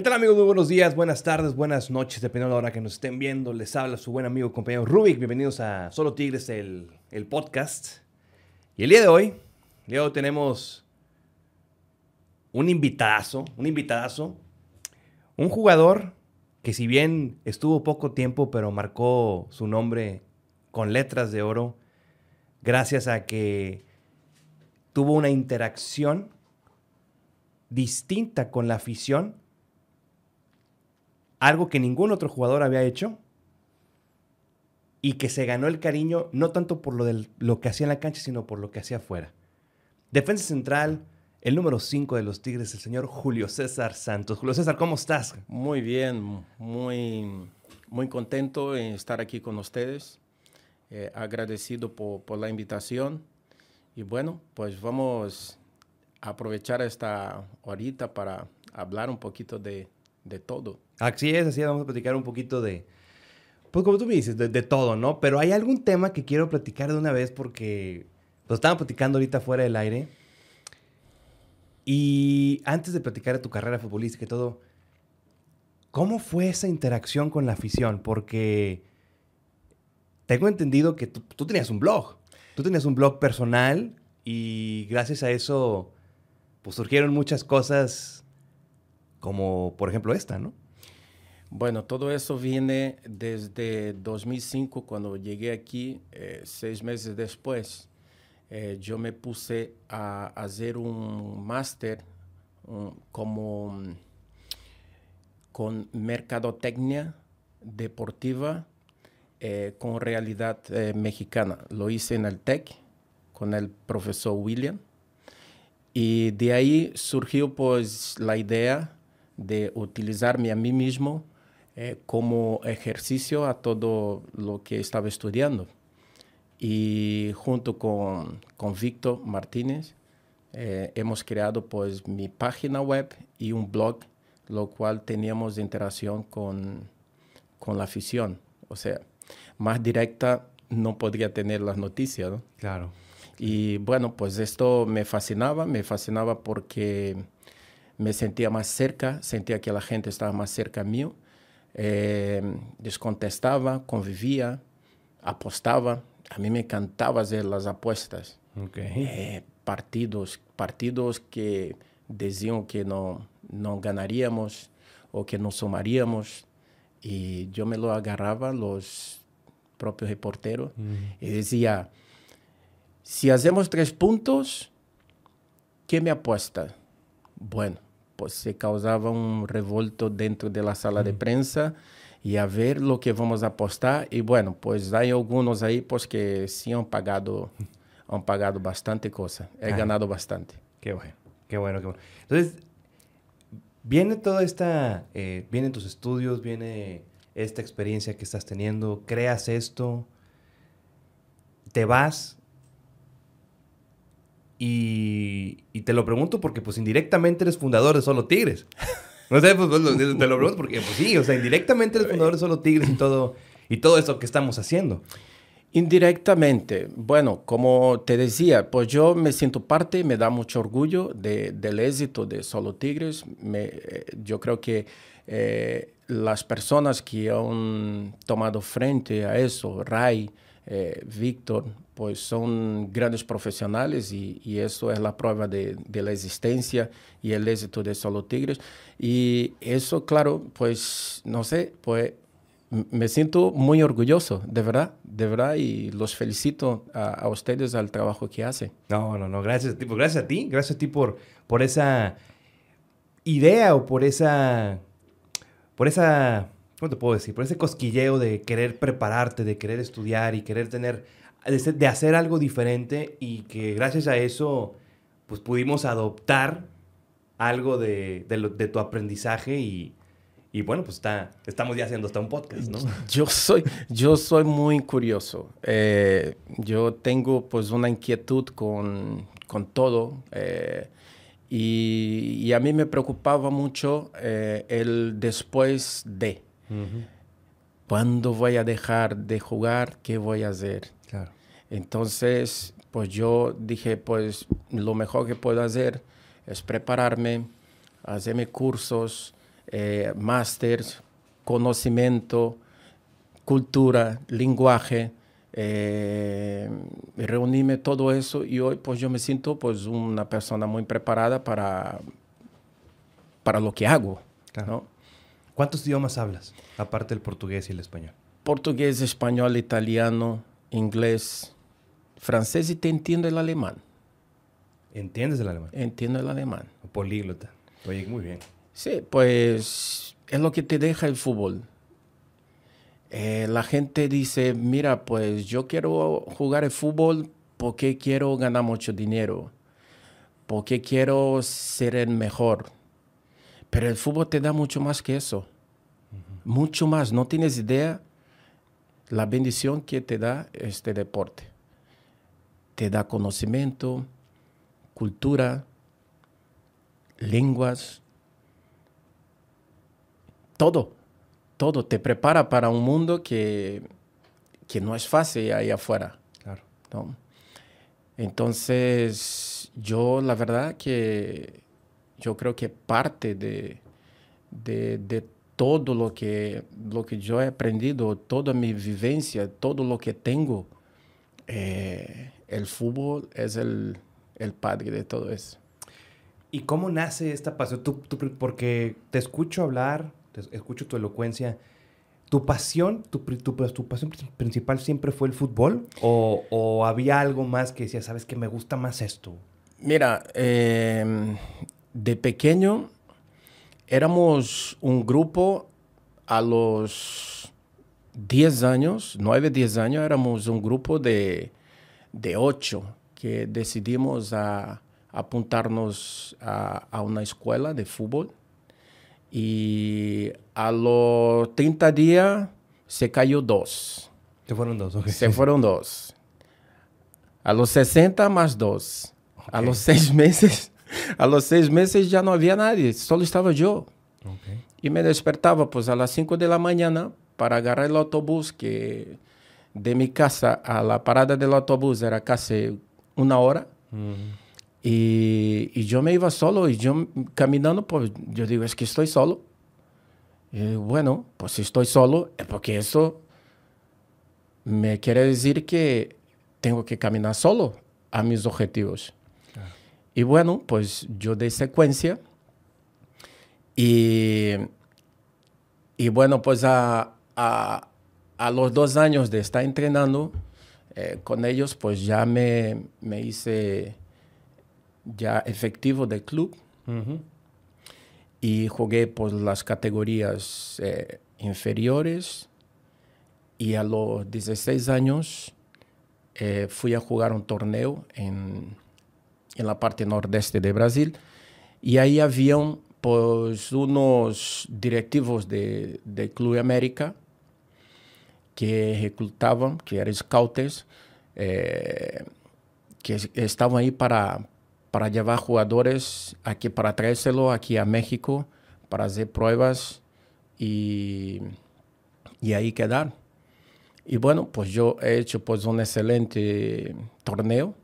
¿Qué tal amigos? Muy buenos días, buenas tardes, buenas noches, dependiendo de la hora que nos estén viendo. Les habla su buen amigo compañero Rubik. Bienvenidos a Solo Tigres, el, el podcast. Y el día de hoy, día tenemos un invitazo, un invitazo, un jugador que si bien estuvo poco tiempo, pero marcó su nombre con letras de oro, gracias a que tuvo una interacción distinta con la afición algo que ningún otro jugador había hecho y que se ganó el cariño no tanto por lo, del, lo que hacía en la cancha, sino por lo que hacía afuera. Defensa central, el número 5 de los Tigres, el señor Julio César Santos. Julio César, ¿cómo estás? Muy bien, muy, muy contento en estar aquí con ustedes. Eh, agradecido por, por, la invitación. Y bueno, pues vamos a aprovechar esta horita para hablar un poquito de, de todo. Así es, así vamos a platicar un poquito de, pues como tú me dices, de, todo, ¿no? Pero hay algún tema que quiero platicar de una vez porque lo estaban platicando ahorita fuera del aire. Y antes de platicar de tu carrera futbolística y todo, ¿cómo fue esa interacción con la afición? Porque tengo entendido que tú, tú tenías un blog. Tú tenías un blog personal y gracias a eso, pues surgieron muchas cosas como, por ejemplo, esta, ¿no? Bueno, todo eso viene desde 2005, cuando llegué aquí, eh, seis meses después. Eh, yo me puse a hacer un máster como con mercadotecnia deportiva eh, con realidad mexicana. Lo hice en el TEC con el profesor William. Y de ahí surgió pues la idea de utilizarme a mí mismo eh, como ejercicio a todo lo que estaba estudiando. Y junto con, con Víctor Martínez eh, hemos creado pues mi página web y un blog, lo cual teníamos interacción con, con la afición. O sea, más directa no podría tener las noticias, ¿no? Claro. Y bueno, pues esto me fascinaba, me fascinaba porque me sentía más cerca, sentía que la gente estaba más cerca mío, eh, descontestaba, convivía, apostaba. A mí me encantaba hacer las apuestas. Okay. Eh, partidos, partidos que decían que no, no ganaríamos o que no sumaríamos. Y yo me lo agarraba los propios reporteros mm. y decía, si hacemos tres puntos, ¿qué me apuesta? Bueno, pues se causaba un revolto dentro de la sala mm. de prensa y a ver lo que vamos a apostar. Y bueno, pues hay algunos ahí pues que sí han pagado, han pagado bastante cosa. He ah, ganado bastante. Qué bueno, qué bueno, qué bueno. Entonces, viene toda esta, eh, vienen tus estudios, viene esta experiencia que estás teniendo, creas esto, te vas y, y, te lo pregunto porque pues indirectamente eres fundador de Solo Tigres. No sé, pues, pues te lo pregunto porque pues sí, o sea, indirectamente eres fundador de Solo Tigres y todo, y todo eso que estamos haciendo. Indirectamente, bueno, como te decía, pues yo me siento parte, me da mucho orgullo de, del éxito de Solo Tigres. Eh, yo creo que eh, las personas que han tomado frente a eso, Ray, eh, Víctor, pues son grandes profesionales y, y, eso es la prueba de, de, la existencia y el éxito de Solo Tigres. Y eso, claro, pues, no sé, pues me siento muy orgulloso, de verdad, de verdad, y los felicito a, a ustedes al trabajo que hacen. No, no, no, gracias a ti, pues gracias a ti, gracias a ti por, por esa idea o por esa, por esa, ¿cómo te puedo decir? Por ese cosquilleo de querer prepararte, de querer estudiar y querer tener de hacer algo diferente y que gracias a eso pues pudimos adoptar algo de, de, lo, de tu aprendizaje y, y, bueno, pues está, estamos ya haciendo hasta un podcast, ¿no? Yo soy, yo soy muy curioso. Eh, yo tengo pues una inquietud con, con todo eh, y, y, a mí me preocupaba mucho eh, el después de. Uh -huh. ¿Cuándo voy a dejar de jugar? ¿Qué voy a hacer? Claro. Entonces, pues yo dije, pues lo mejor que puedo hacer es prepararme, hacerme cursos, eh, másters, conocimiento, cultura, lenguaje, eh, reuníme todo eso y hoy pues yo me siento pues una persona muy preparada para, para lo que hago. ¿no? ¿Cuántos idiomas hablas, aparte del portugués y el español? Portugués, español, italiano, inglés, francés y te entiendo el alemán. ¿Entiendes el alemán? Entiendo el alemán. Políglota. Oye, muy bien. Sí, pues es lo que te deja el fútbol. Eh, la gente dice, mira, pues yo quiero jugar el fútbol porque quiero ganar mucho dinero, porque quiero ser el mejor. Pero el fútbol te da mucho más que eso. Mucho más. No tienes idea la bendición que te da este deporte. Te da conocimiento, cultura, lenguas, todo todo te prepara para un mundo que, que no es fácil ahí afuera. Claro. Entonces, yo la verdad que yo creo que parte de, de, todo lo que, lo que yo he aprendido, toda mi vivencia, todo lo que tengo, eh, el fútbol es el, el, padre de todo eso. ¿Y cómo nace esta pasión? Tú, tú, porque te escucho hablar, escucho tu elocuencia. ¿Tu pasión, tu, tu, tu, pasión principal siempre fue el fútbol? ¿O, ¿O, había algo más que decía, sabes que me gusta más esto? Mira, em, de pequeño éramos un grupo a los 10 años, 9, 10 años, éramos un grupo de, de 8 que decidimos a, apuntarnos a, a una escuela de fútbol y a los 30 días se cayó dos. Se fueron dos, ok. Se fueron dos. A los 60 más dos. A los seis meses, a los seis meses ya no había nadie, solo estaba yo. Okay. Y me despertaba pues a las 5 de la mañana para agarrar el autobús que de mi casa a la parada del autobús era casi una hora. Y, yo me iba solo y yo caminando, pues yo digo, es que estoy solo. Y bueno, pues si estoy solo es porque eso me quiere decir que tengo que caminar solo a mis objetivos. Y bueno, pues yo de secuencia. Y, y bueno, pues a, a, a, los dos años de estar entrenando eh, con ellos, pues ya me, me hice ya efectivo del club. Y jugué por las categorías eh, inferiores. Y a los 16 años eh, fui a jugar un torneo en, en, la parte nordeste de Brasil. Y ahí habían pues, unos directivos del de Club América que reclutaban, que eran scouts, eh, que estaban ahí para, para llevar jugadores aquí, para traérselo aquí a México, para hacer pruebas y, y ahí quedar. Y bueno, pues yo he hecho pues un excelente torneo.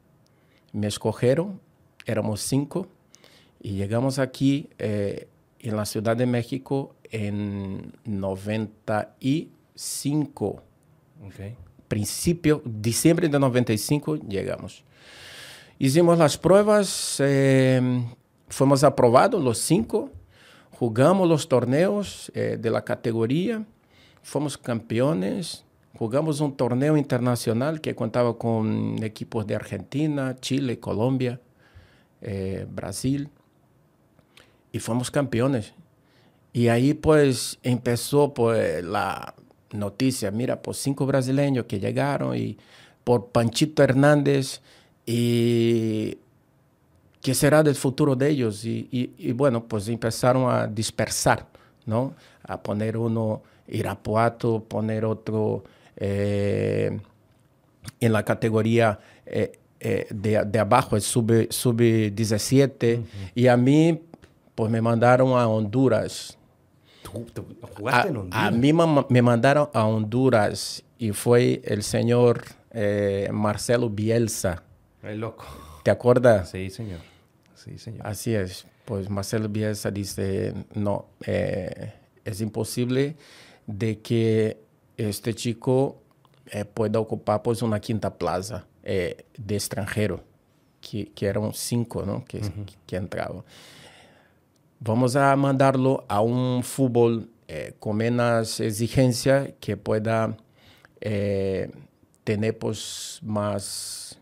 Me escogieron, éramos cinco, y llegamos aquí eh, en la Ciudad de México en 95. Okay. Principio, diciembre de 95 llegamos. Hicimos las pruebas, eh, fuimos aprobados los cinco, jugamos los torneos eh, de la categoría, fuimos campeones, jugamos un torneo internacional que contaba con equipos de Argentina, Chile, Colombia, eh, Brasil, y fuimos campeones. Y ahí pues empezó pues la noticia, mira, pues cinco brasileños que llegaron y por Panchito Hernández y qué será del futuro de ellos. Y, y, bueno, pues empezaron a dispersar, ¿no? A poner uno Irapuato, poner otro eh, en la categoría eh, eh, de, de, abajo, el sub-17. Sub Y a mí, pues me mandaron a Honduras. ¿Jugaste a, en Honduras? A mí me mandaron a Honduras y fue el señor Marcelo Bielsa el loco. ¿Te acuerdas? Sí, señor. Sí, señor. Así es. Pues Marcelo Bielsa dice, no, eh, es imposible de que este chico eh, pueda ocupar pues una quinta plaza eh, de extranjero, que, que, eran cinco, ¿no? Que, uh-huh. que entraban. Vamos a mandarlo a un fútbol eh, con menos exigencia que pueda eh, tener pues más,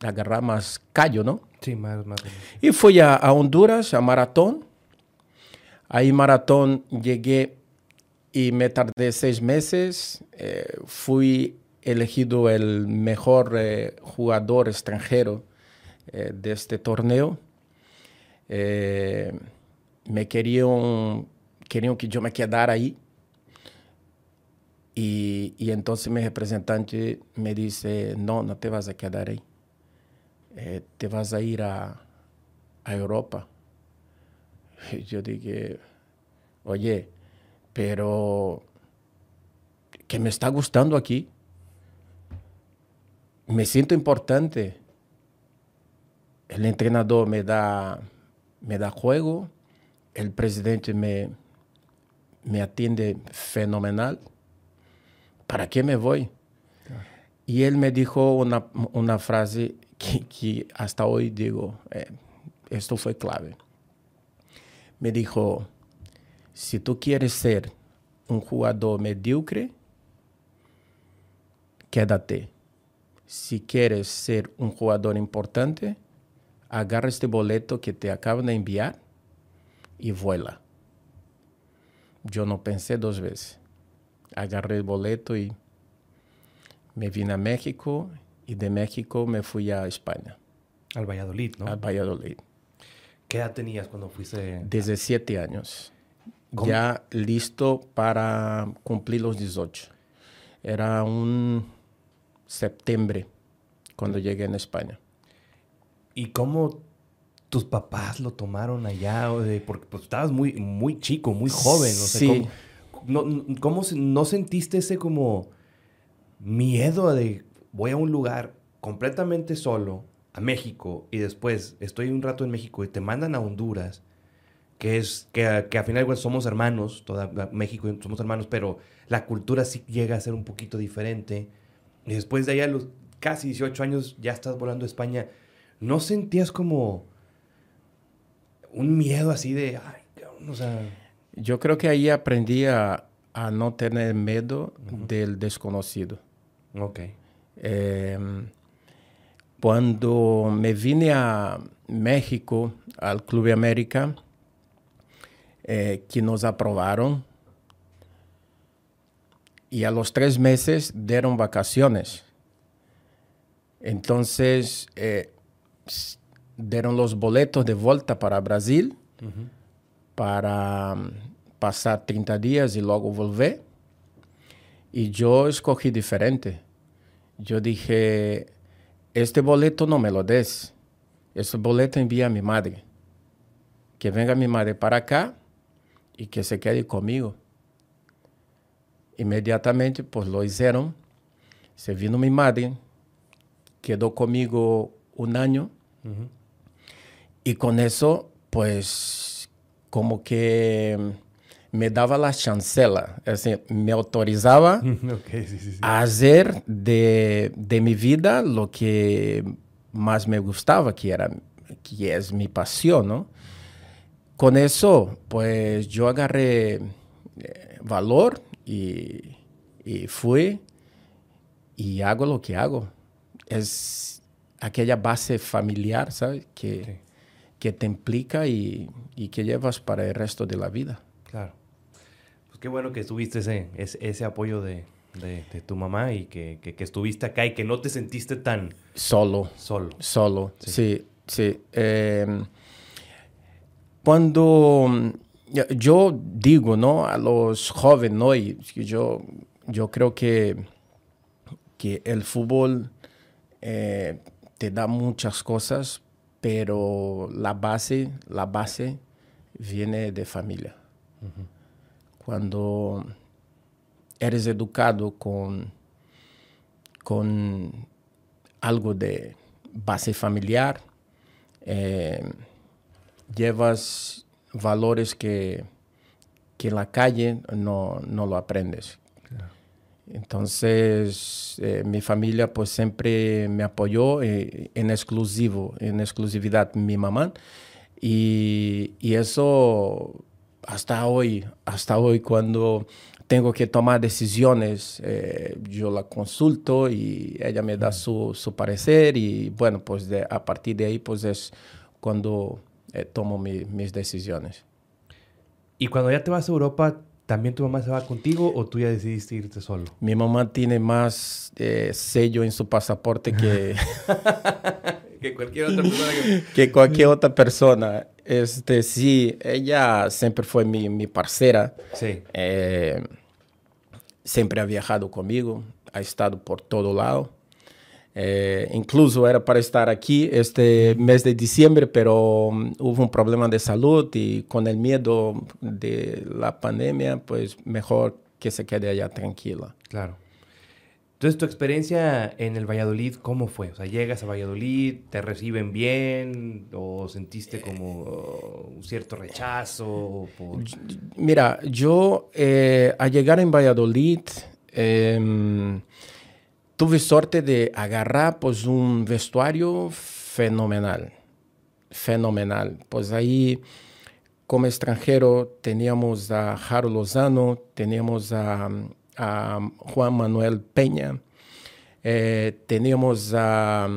agarrar más callo, ¿no? Sí, más, más. Y fui a, a Honduras, a Maratón. Ahí Maratón llegué y me tardé seis meses. Eh, fui elegido el mejor eh, jugador extranjero eh, de este torneo. Me querían, querían que yo me quedara ahí. Y, y, entonces mi representante me dice, no, no te vas a quedar ahí. te vas a ir a, a Europa. Yo dije, oye, pero que me está gustando aquí. Me siento importante. El entrenador me da, me da juego, el presidente me, me atiende fenomenal. ¿Para qué me voy? Y él me dijo una, una frase que, que, hasta hoy digo, eh, esto fue clave. Me dijo, si tú quieres ser un jugador mediocre, quédate. Si quieres ser un jugador importante, agarra este boleto que te acaban de enviar y vuela. Yo no pensé dos veces. Agarré el boleto y me vine a México y de México me fui a España. Al Valladolid, ¿no? Al Valladolid. ¿Qué edad tenías cuando fuiste? 17 años. ¿Cómo? ya listo para cumplir los 18. Era un septiembre cuando llegué en España. ¿Y cómo tus papás lo tomaron allá? Porque pues, estabas muy, muy chico, muy joven. O sea, sí. ¿cómo, no, ¿Cómo no sentiste ese como miedo de voy a un lugar completamente solo, a México, y después estoy un rato en México y te mandan a Honduras? que es que, que a final de somos hermanos, toda México somos hermanos, pero la cultura sí llega a ser un poquito diferente. Y después de allá, los casi 18 años, ya estás volando a España. ¿No sentías como un miedo así de, ay, o sea... Yo creo que ahí aprendí a, a no tener miedo uh -huh. del desconocido. Ok. Eh, cuando me vine a México, al Club América, eh, que nos aprobaron y a los tres meses dieron vacaciones. Entonces eh, dieron los boletos de vuelta para Brasil uh -huh. para um, pasar 30 días y luego volver. Y yo escogí diferente. Yo dije, este boleto no me lo des. Este boleto envía a mi madre. Que venga mi madre para acá y que se quede conmigo. Inmediatamente, pues lo hicieron. Se vino mi madre, quedó conmigo un año. Uh -huh. Y con eso, pues, como que me daba la chancela, es decir, me autorizaba okay, sí, sí, sí. a hacer de, de, mi vida lo que más me gustaba, que, era, que es mi pasión, ¿no? con eso, pues yo agarré eh, valor y, y, fui y hago lo que hago. Es aquella base familiar, ¿sabes? Que. Que te implica y, y, que llevas para el resto de la vida. Claro. Pues qué bueno que tuviste ese, ese, ese apoyo de, de, de, tu mamá y que, que, que, estuviste acá y que no te sentiste tan... Solo. Solo. Solo, sí, sí. sí. Eh, cuando yo digo ¿no? a los jóvenes, ¿no? y yo, yo creo que, que el fútbol eh, te da muchas cosas, pero la base, la base viene de familia. Uh -huh. Cuando eres educado con, con algo de base familiar, eh, llevas valores que, que en la calle no, no lo aprendes. Entonces, eh, mi familia pues siempre me apoyó eh, en exclusivo, en exclusividad mi mamá. Y, y, eso hasta hoy, hasta hoy cuando tengo que tomar decisiones, eh, yo la consulto y ella me da su, su parecer y bueno, pues de, a partir de ahí pues es cuando tomo mi, mis decisiones. Y cuando ya te vas a Europa, ¿También tu mamá se va contigo o tú ya decidiste irte solo? Mi mamá tiene más eh, sello en su pasaporte que... que cualquier otra persona. Que... cualquier otra persona. Este, sí, ella siempre fue mi, mi parcera. Sí. Eh, siempre ha viajado conmigo, ha estado por todo lado. Eh, incluso era para estar aquí este mes de diciembre, pero um, hubo un problema de salud y con el miedo de la pandemia, pues mejor que se quede allá tranquila. Claro. Entonces, tu experiencia en el Valladolid, ¿cómo fue? O sea, llegas a Valladolid, ¿te reciben bien o sentiste como un cierto rechazo? Mira, yo eh, al llegar en Valladolid, eh, tuve suerte de agarrar pues un vestuario fenomenal, fenomenal. Pues ahí como extranjero teníamos a Jaro Lozano, teníamos a, Juan Manuel Peña, eh, teníamos a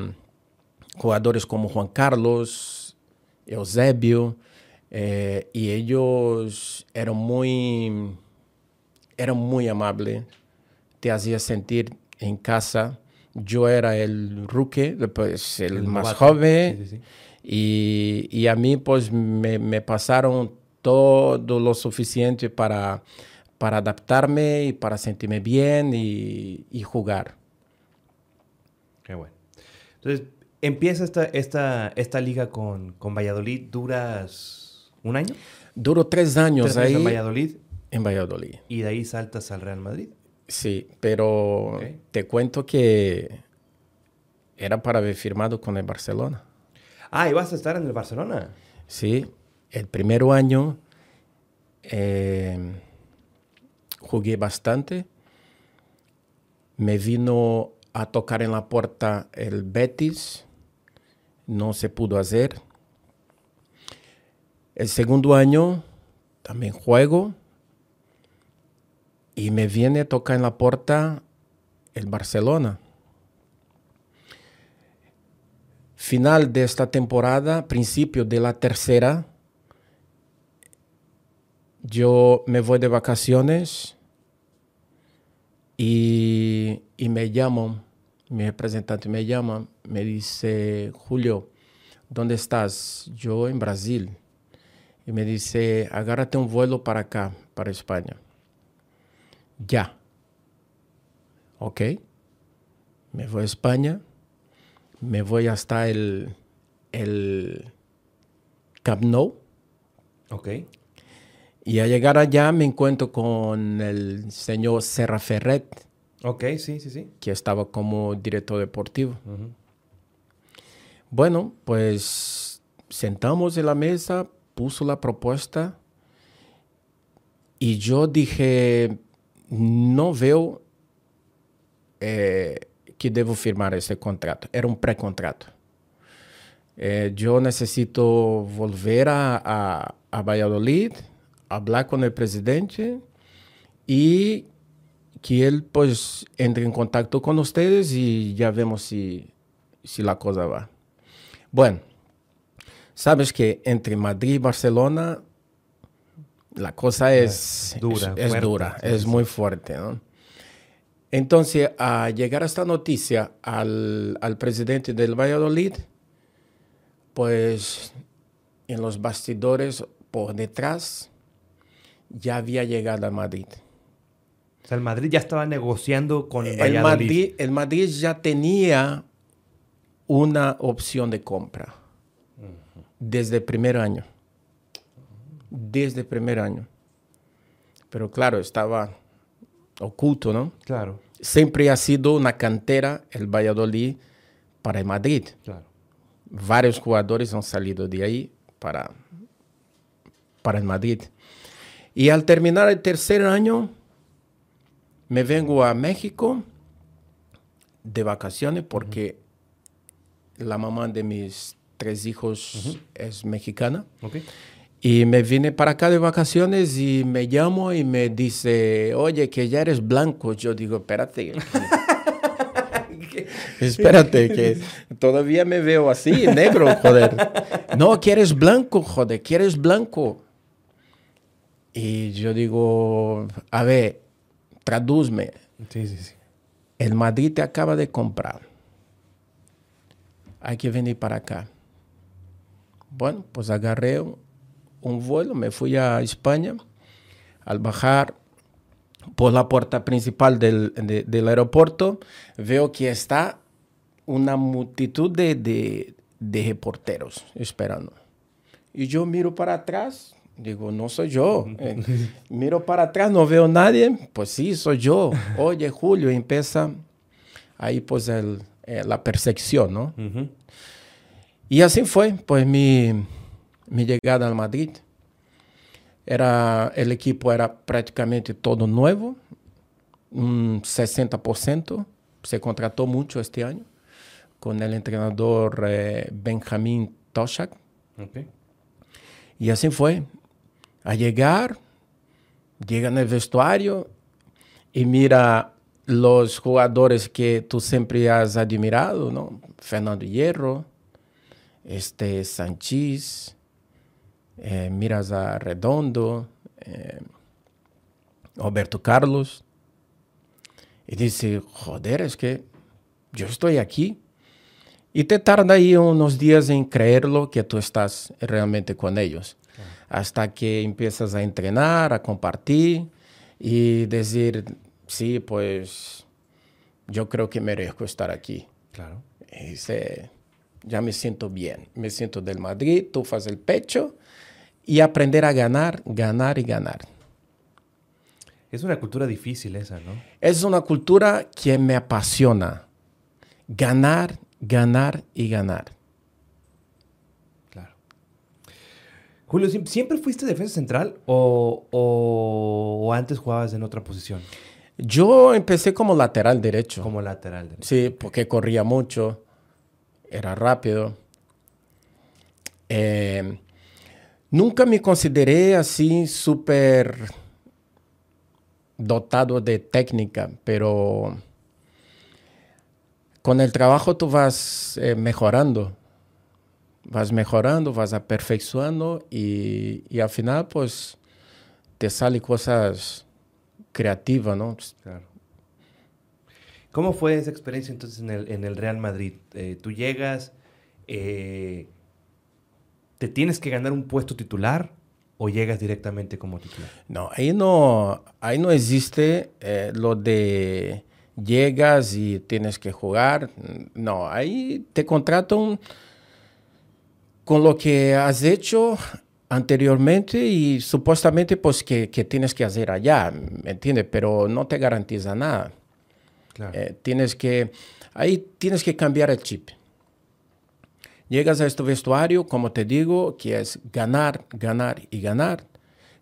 jugadores como Juan Carlos, Eusebio, eh, y ellos eran muy, eran muy amables, te hacía sentir en casa. Yo era el rookie, pues el, más joven. Y, a mí pues me, pasaron todo lo suficiente para, para adaptarme y para sentirme bien y, jugar. Qué bueno. Entonces, empieza esta, esta, esta liga con, con Valladolid, ¿duras un año? Duro tres años ahí. en Valladolid? En Valladolid. ¿Y de ahí saltas al Real Madrid? Sí, pero te cuento que era para haber firmado con el Barcelona. Ah, ibas a estar en el Barcelona. Sí, el primer año eh, jugué bastante. Me vino a tocar en la puerta el Betis. No se pudo hacer. El segundo año también juego y me viene a tocar en la puerta el Barcelona. Final de esta temporada, principio de la tercera, yo me voy de vacaciones y, y me llaman, mi representante me llama, me dice, Julio, ¿dónde estás? Yo en Brasil. Y me dice, agárrate un vuelo para acá, para España ya. Ok. Me voy a España. Me voy hasta el, el Camp Nou. Ok. Y al llegar allá me encuentro con el señor Serra Ferret. Ok, sí, sí, sí. Que estaba como director deportivo. Bueno, pues sentamos en la mesa, puso la propuesta y yo dije, no veo eh, que debo firmar ese contrato. Era un precontrato. Eh, yo necesito volver a, a, Valladolid, hablar con el presidente y que él pues entre en contacto con ustedes y ya vemos si, si la cosa va. Bueno, sabes que entre Madrid y Barcelona la cosa es dura, es, dura, es muy fuerte. ¿no? Entonces, a llegar a esta noticia al, al, presidente del Valladolid, pues en los bastidores por detrás ya había llegado a Madrid. O sea, el Madrid ya estaba negociando con el Valladolid. Madrid. El Madrid ya tenía una opción de compra desde el primer año desde el primer año. Pero claro, estaba oculto, ¿no? Claro. Siempre ha sido una cantera el Valladolid para el Madrid. Claro. Varios jugadores han salido de ahí para, para el Madrid. Y al terminar el tercer año, me vengo a México de vacaciones porque la mamá de mis tres hijos es mexicana. Y me vine para acá de vacaciones y me llamo y me dice, oye, que ya eres blanco. Yo digo, espérate. espérate, que todavía me veo así, negro, joder. No, que eres blanco, joder, que eres blanco. Y yo digo, a ver, traduzme. Sí, sí, sí. El Madrid te acaba de comprar. Hay que venir para acá. Bueno, pues agarré un vuelo, me fui a España. Al bajar por la puerta principal del, aeropuerto, veo que está una multitud de, de reporteros esperando. Y yo miro para atrás Digo, no soy yo. Eh, miro para atrás, no veo nadie. Pues sí, soy yo. Oye, Julio, empieza ahí pues el, eh, la percepción, ¿no? Y así fue, pues mi, mi, llegada al Madrid. Era, el equipo era prácticamente todo nuevo, un 60%. Se contrató mucho este año con el entrenador eh, Benjamín Toshak. Y así fue a llegar, llega en el vestuario y mira los jugadores que tú siempre has admirado, ¿no? Fernando Hierro, este Sanchís, eh, miras a Redondo, eh, Roberto Carlos, y dice, joder, es que yo estoy aquí. Y te tarda ahí unos días en creerlo que tú estás realmente con ellos hasta que empiezas a entrenar, a compartir y decir, sí, pues yo creo que merezco estar aquí. Claro. Y dice, ya me siento bien, me siento del Madrid, tú haces el pecho y aprender a ganar, ganar y ganar. Es una cultura difícil esa, ¿no? Es una cultura que me apasiona. Ganar, ganar y ganar. Julio, ¿siempre fuiste defensa central o, antes jugabas en otra posición? Yo empecé como lateral derecho. Como lateral derecho. Sí, porque corría mucho, era rápido. Eh, nunca me consideré así súper dotado de técnica, pero con el trabajo tú vas eh, mejorando vas mejorando, vas aperfeiçoando y, y al final pues te salen cosas creativas, ¿no? Claro. ¿Cómo fue esa experiencia entonces en el, en el Real Madrid? Eh, tú llegas, eh, ¿te tienes que ganar un puesto titular o llegas directamente como titular? No, ahí no, ahí no existe eh, lo de llegas y tienes que jugar. No, ahí te contratan con lo que has hecho anteriormente y supuestamente pues que, tienes que hacer allá, ¿me entiendes? Pero no te garantiza nada. Eh, tienes que, ahí tienes que cambiar el chip. Llegas a este vestuario, como te digo, que es ganar, ganar y ganar.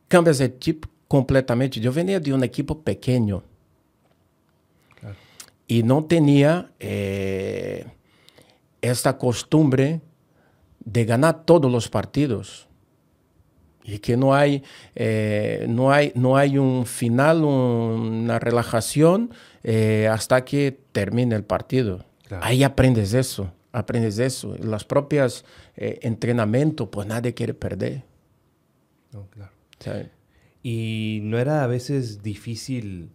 Cambias el chip completamente. Yo venía de un equipo pequeño y no tenía eh, esta costumbre de ganar todos los partidos y que no hay, eh, no hay, no hay un final, una relajación eh, hasta que termine el partido. Ahí aprendes eso, aprendes eso. Los propios eh, entrenamientos, pues nadie quiere perder. Y no era a veces difícil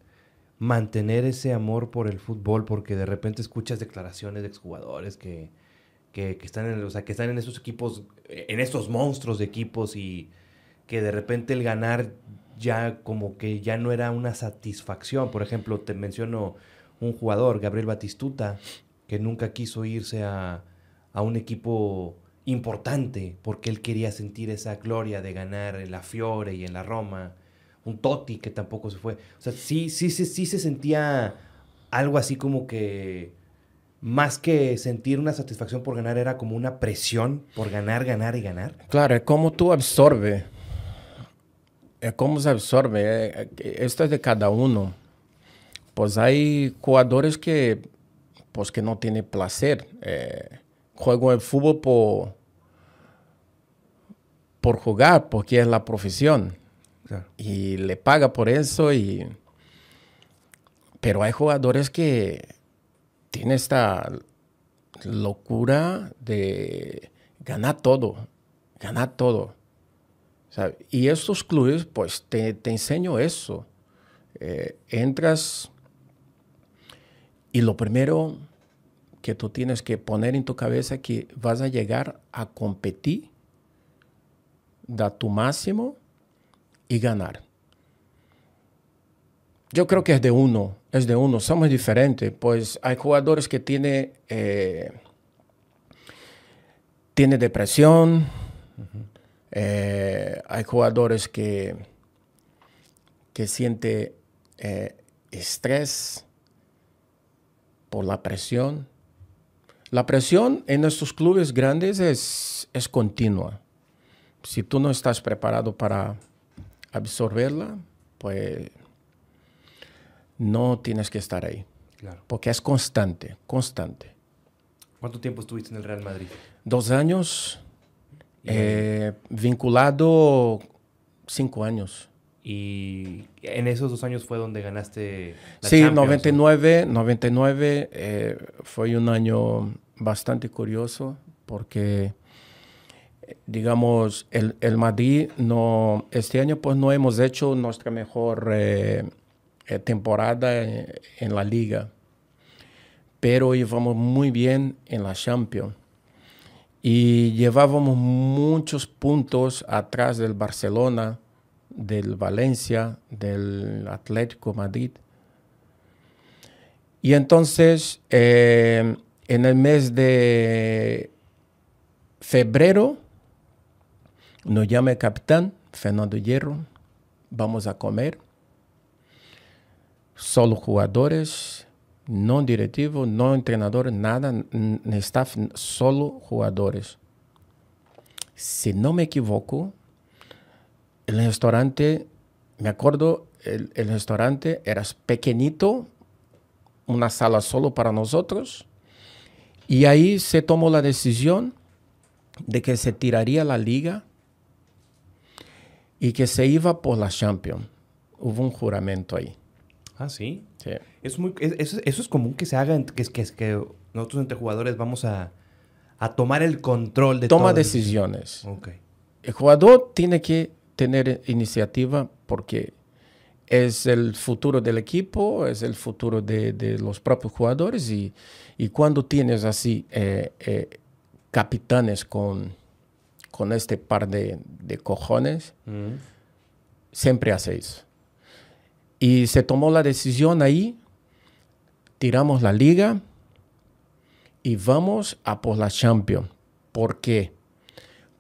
mantener ese amor por el fútbol porque de repente escuchas declaraciones de exjugadores que que, están en, o sea, que están en esos equipos, en estos monstruos de equipos y que de repente el ganar ya como que ya no era una satisfacción. Por ejemplo, te menciono un jugador, Gabriel Batistuta, que nunca quiso irse a, a un equipo importante porque él quería sentir esa gloria de ganar en la Fiore y en la Roma. Un Totti que tampoco se fue. O sea, sí, sí, sí, sí se sentía algo así como que más que sentir una satisfacción por ganar, era como una presión por ganar, ganar y ganar. Claro, es como tú absorbes é como se absorve. É, é, esto é de cada um. Pois há jogadores que, pues, que não têm prazer. É, jogam o futebol por, por jogar, porque é a profissão. Claro. Y le paga por eso. Y... Pero hay jugadores que tienen esta locura de ganar todo, ganar todo. Y estos clubes, pues te, te enseño eso. Eh, entras y lo primero que tú tienes que poner en tu cabeza es que vas a llegar a competir, da tu máximo y ganar. Yo creo que es de uno, es de uno. Somos diferentes, pues hay jugadores que tienen eh, tiene depresión, eh, hay jugadores que, que sienten eh, estrés por la presión. La presión en estos clubes grandes es, es continua. Si tú no estás preparado para absorberla, pues no tienes que estar ahí. Porque es constante, constante. ¿Cuánto tiempo estuviste en el Real Madrid? Dos años. Eh, vinculado cinco años. Y en esos dos años fue donde ganaste la Sí, 99, 99 eh, fue un año bastante curioso porque digamos, el, el, Madrid no, este año pues no hemos hecho nuestra mejor eh, eh, temporada en, la liga, pero íbamos muy bien en la Champions y llevábamos muchos puntos atrás del Barcelona, del Valencia, del Atlético Madrid. Y entonces, eh, en el mes de febrero, nos llama el capitán, Fernando Hierro, vamos a comer. Solo jugadores, no directivo, no entrenador, nada, staff, solo jugadores. Si no me equivoco, el restaurante, me acuerdo, el, el restaurante era pequeñito, una sala solo para nosotros, y ahí se tomó la decisión de que se tiraría la liga y que se iba por la Champions. Hubo un juramento ahí. Ah, sí. Sí. Es muy, eso, es común que se haga, que, que, que nosotros entre jugadores vamos a, a tomar el control de Toma decisiones. Okay. El jugador tiene que tener iniciativa porque es el futuro del equipo, es el futuro de, de los propios jugadores y, y cuando tienes así eh, eh, capitanes con con este par de, cojones, mm. siempre hace eso. Y se tomó la decisión ahí, tiramos la liga y vamos a por la Champions. ¿Por qué?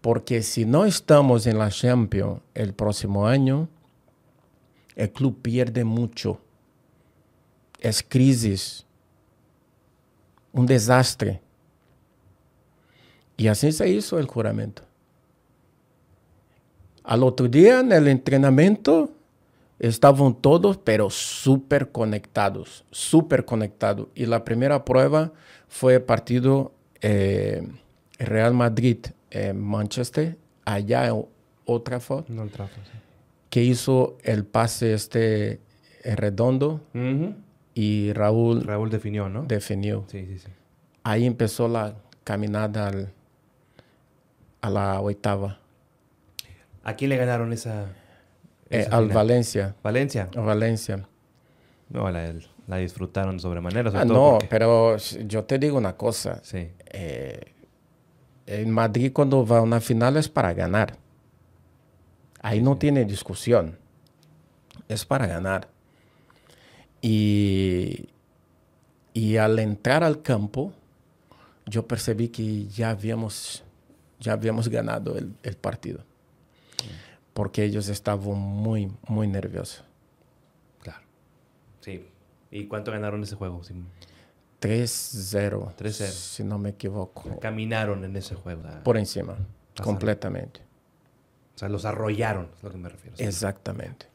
Porque si no estamos en la Champions el próximo año, el club pierde mucho. Es crisis, un desastre. Y así se hizo el juramento. Al otro día en el entrenamiento estaban todos, pero súper conectados, súper conectados. Y la primera prueba fue el partido eh, Real Madrid-Manchester, allá en otra foto, que hizo el pase este eh, redondo y Raúl... Raúl definió, ¿no? Definió. Sí, sí, sí. Ahí empezó la caminada a la octava. ¿A quién le ganaron esa? Eh, al Valencia. ¿Valencia? A Valencia. No, la, disfrutaron sobremanera. ah, no, pero yo te digo una cosa. Sí. Eh, en Madrid cuando va a una final es para ganar. Ahí no tiene discusión. Es para ganar. Y, y al entrar al campo, yo percibí que ya habíamos, ya habíamos ganado el, el partido porque ellos estaban muy, muy nerviosos. Claro. Sí. ¿Y cuánto ganaron ese juego? 3-0. 3-0. Si no me equivoco. Caminaron en ese juego. Por encima, completamente. O sea, los arrollaron, es lo que me refiero. Exactamente.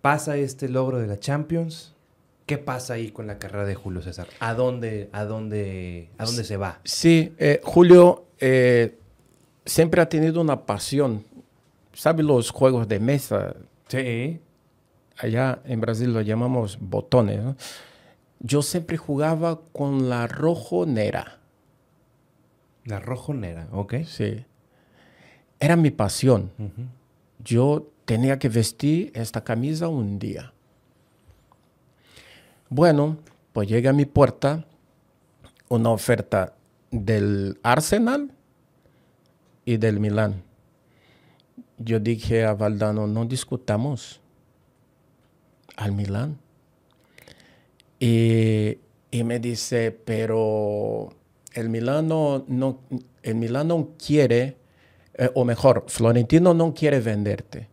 Pasa este logro de la Champions. ¿Qué pasa ahí con la carrera de Julio César? ¿A dónde, a dónde, a dónde se va? Sí, eh, Julio eh, siempre ha tenido una pasión. ¿Sabe los juegos de mesa? Sí. Allá en Brasil lo llamamos botones. ¿no? Yo siempre jugaba con la rojonera. La rojonera, ok. Sí. Era mi pasión. Yo tenía que vestir esta camisa un día. Bueno, pues llega a mi puerta una oferta del Arsenal y del Milán. Yo dije a Valdano, no discutamos al Milán. Y, y me dice, pero el Milán no, el Milán no quiere, eh, o mejor, Florentino no quiere venderte.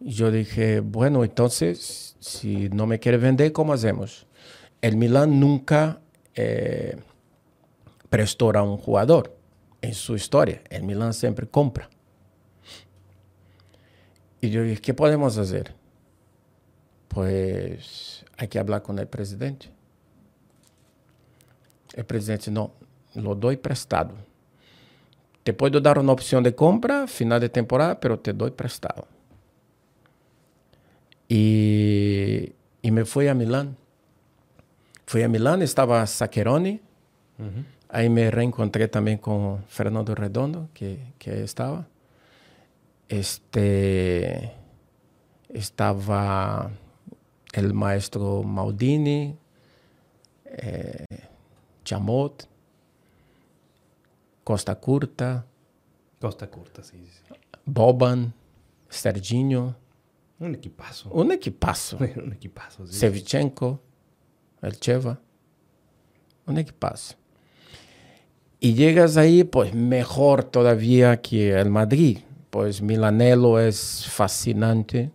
Yo dije, bueno, entonces, si no me quiere vender, ¿cómo hacemos? El Milán nunca eh, prestó a un jugador en su historia. El Milán siempre compra. Y yo dije, ¿qué podemos hacer? Pues hay que hablar con el presidente. El presidente, no, lo doy prestado. Te puedo dar una opción de compra, final de temporada, pero te doy prestado. Y, y me fui a Milán. Fui a Milán, estaba Saccheroni. Ahí me reencontré también con Fernando Redondo, que, que estaba. Este, estaba el maestro Maldini, eh, Chamot, Costa Curta, Costa Curta, sí, sí, sí. Boban, Serginho, Un equipazo. un equipazo. Un equipazo, sí. Sevchenko, el Cheva, un equipazo. Y llegas ahí, pues mejor todavía que el Madrid. Pues Milanello es fascinante,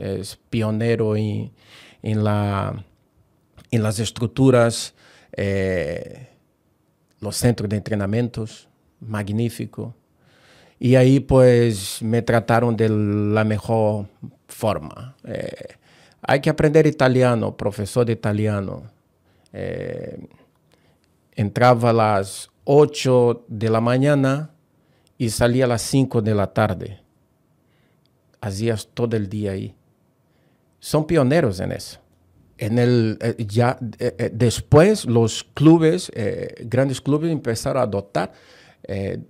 es pionero en, en, la, en las estructuras, eh, los centros de entrenamientos, magnífico. Y ahí pues me trataron de la mejor forma. Eh, hay que aprender italiano, profesor de italiano. Eh, entraba a las 8 de la mañana y salía a las 5 de la tarde. Hacías todo el día ahí. Son pioneros en eso. En el, eh, ya, eh, eh, después los clubes, grandes clubes empezaron a adoptar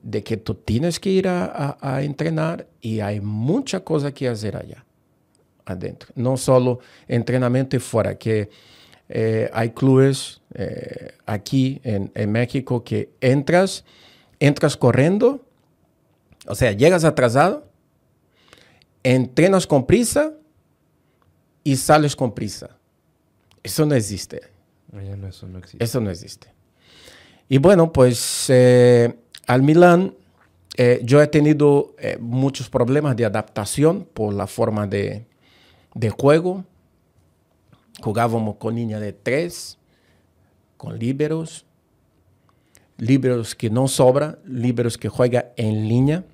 de que tú tienes que ir a, entrenar y hay mucha cosa que hacer allá adentro. No solo entrenamiento y fuera, que hay clubes aquí en, en México que entras, entras corriendo, o sea, llegas atrasado, entrenas con prisa y sales con prisa. Eso no existe. No, eso no existe. Eso no existe. Y bueno, pues eh, al Milán eh, yo he tenido eh, muchos problemas de adaptación por la forma de, de juego. Jugábamos con línea de tres, con líberos, líberos que no sobra, líberos que juega en línea.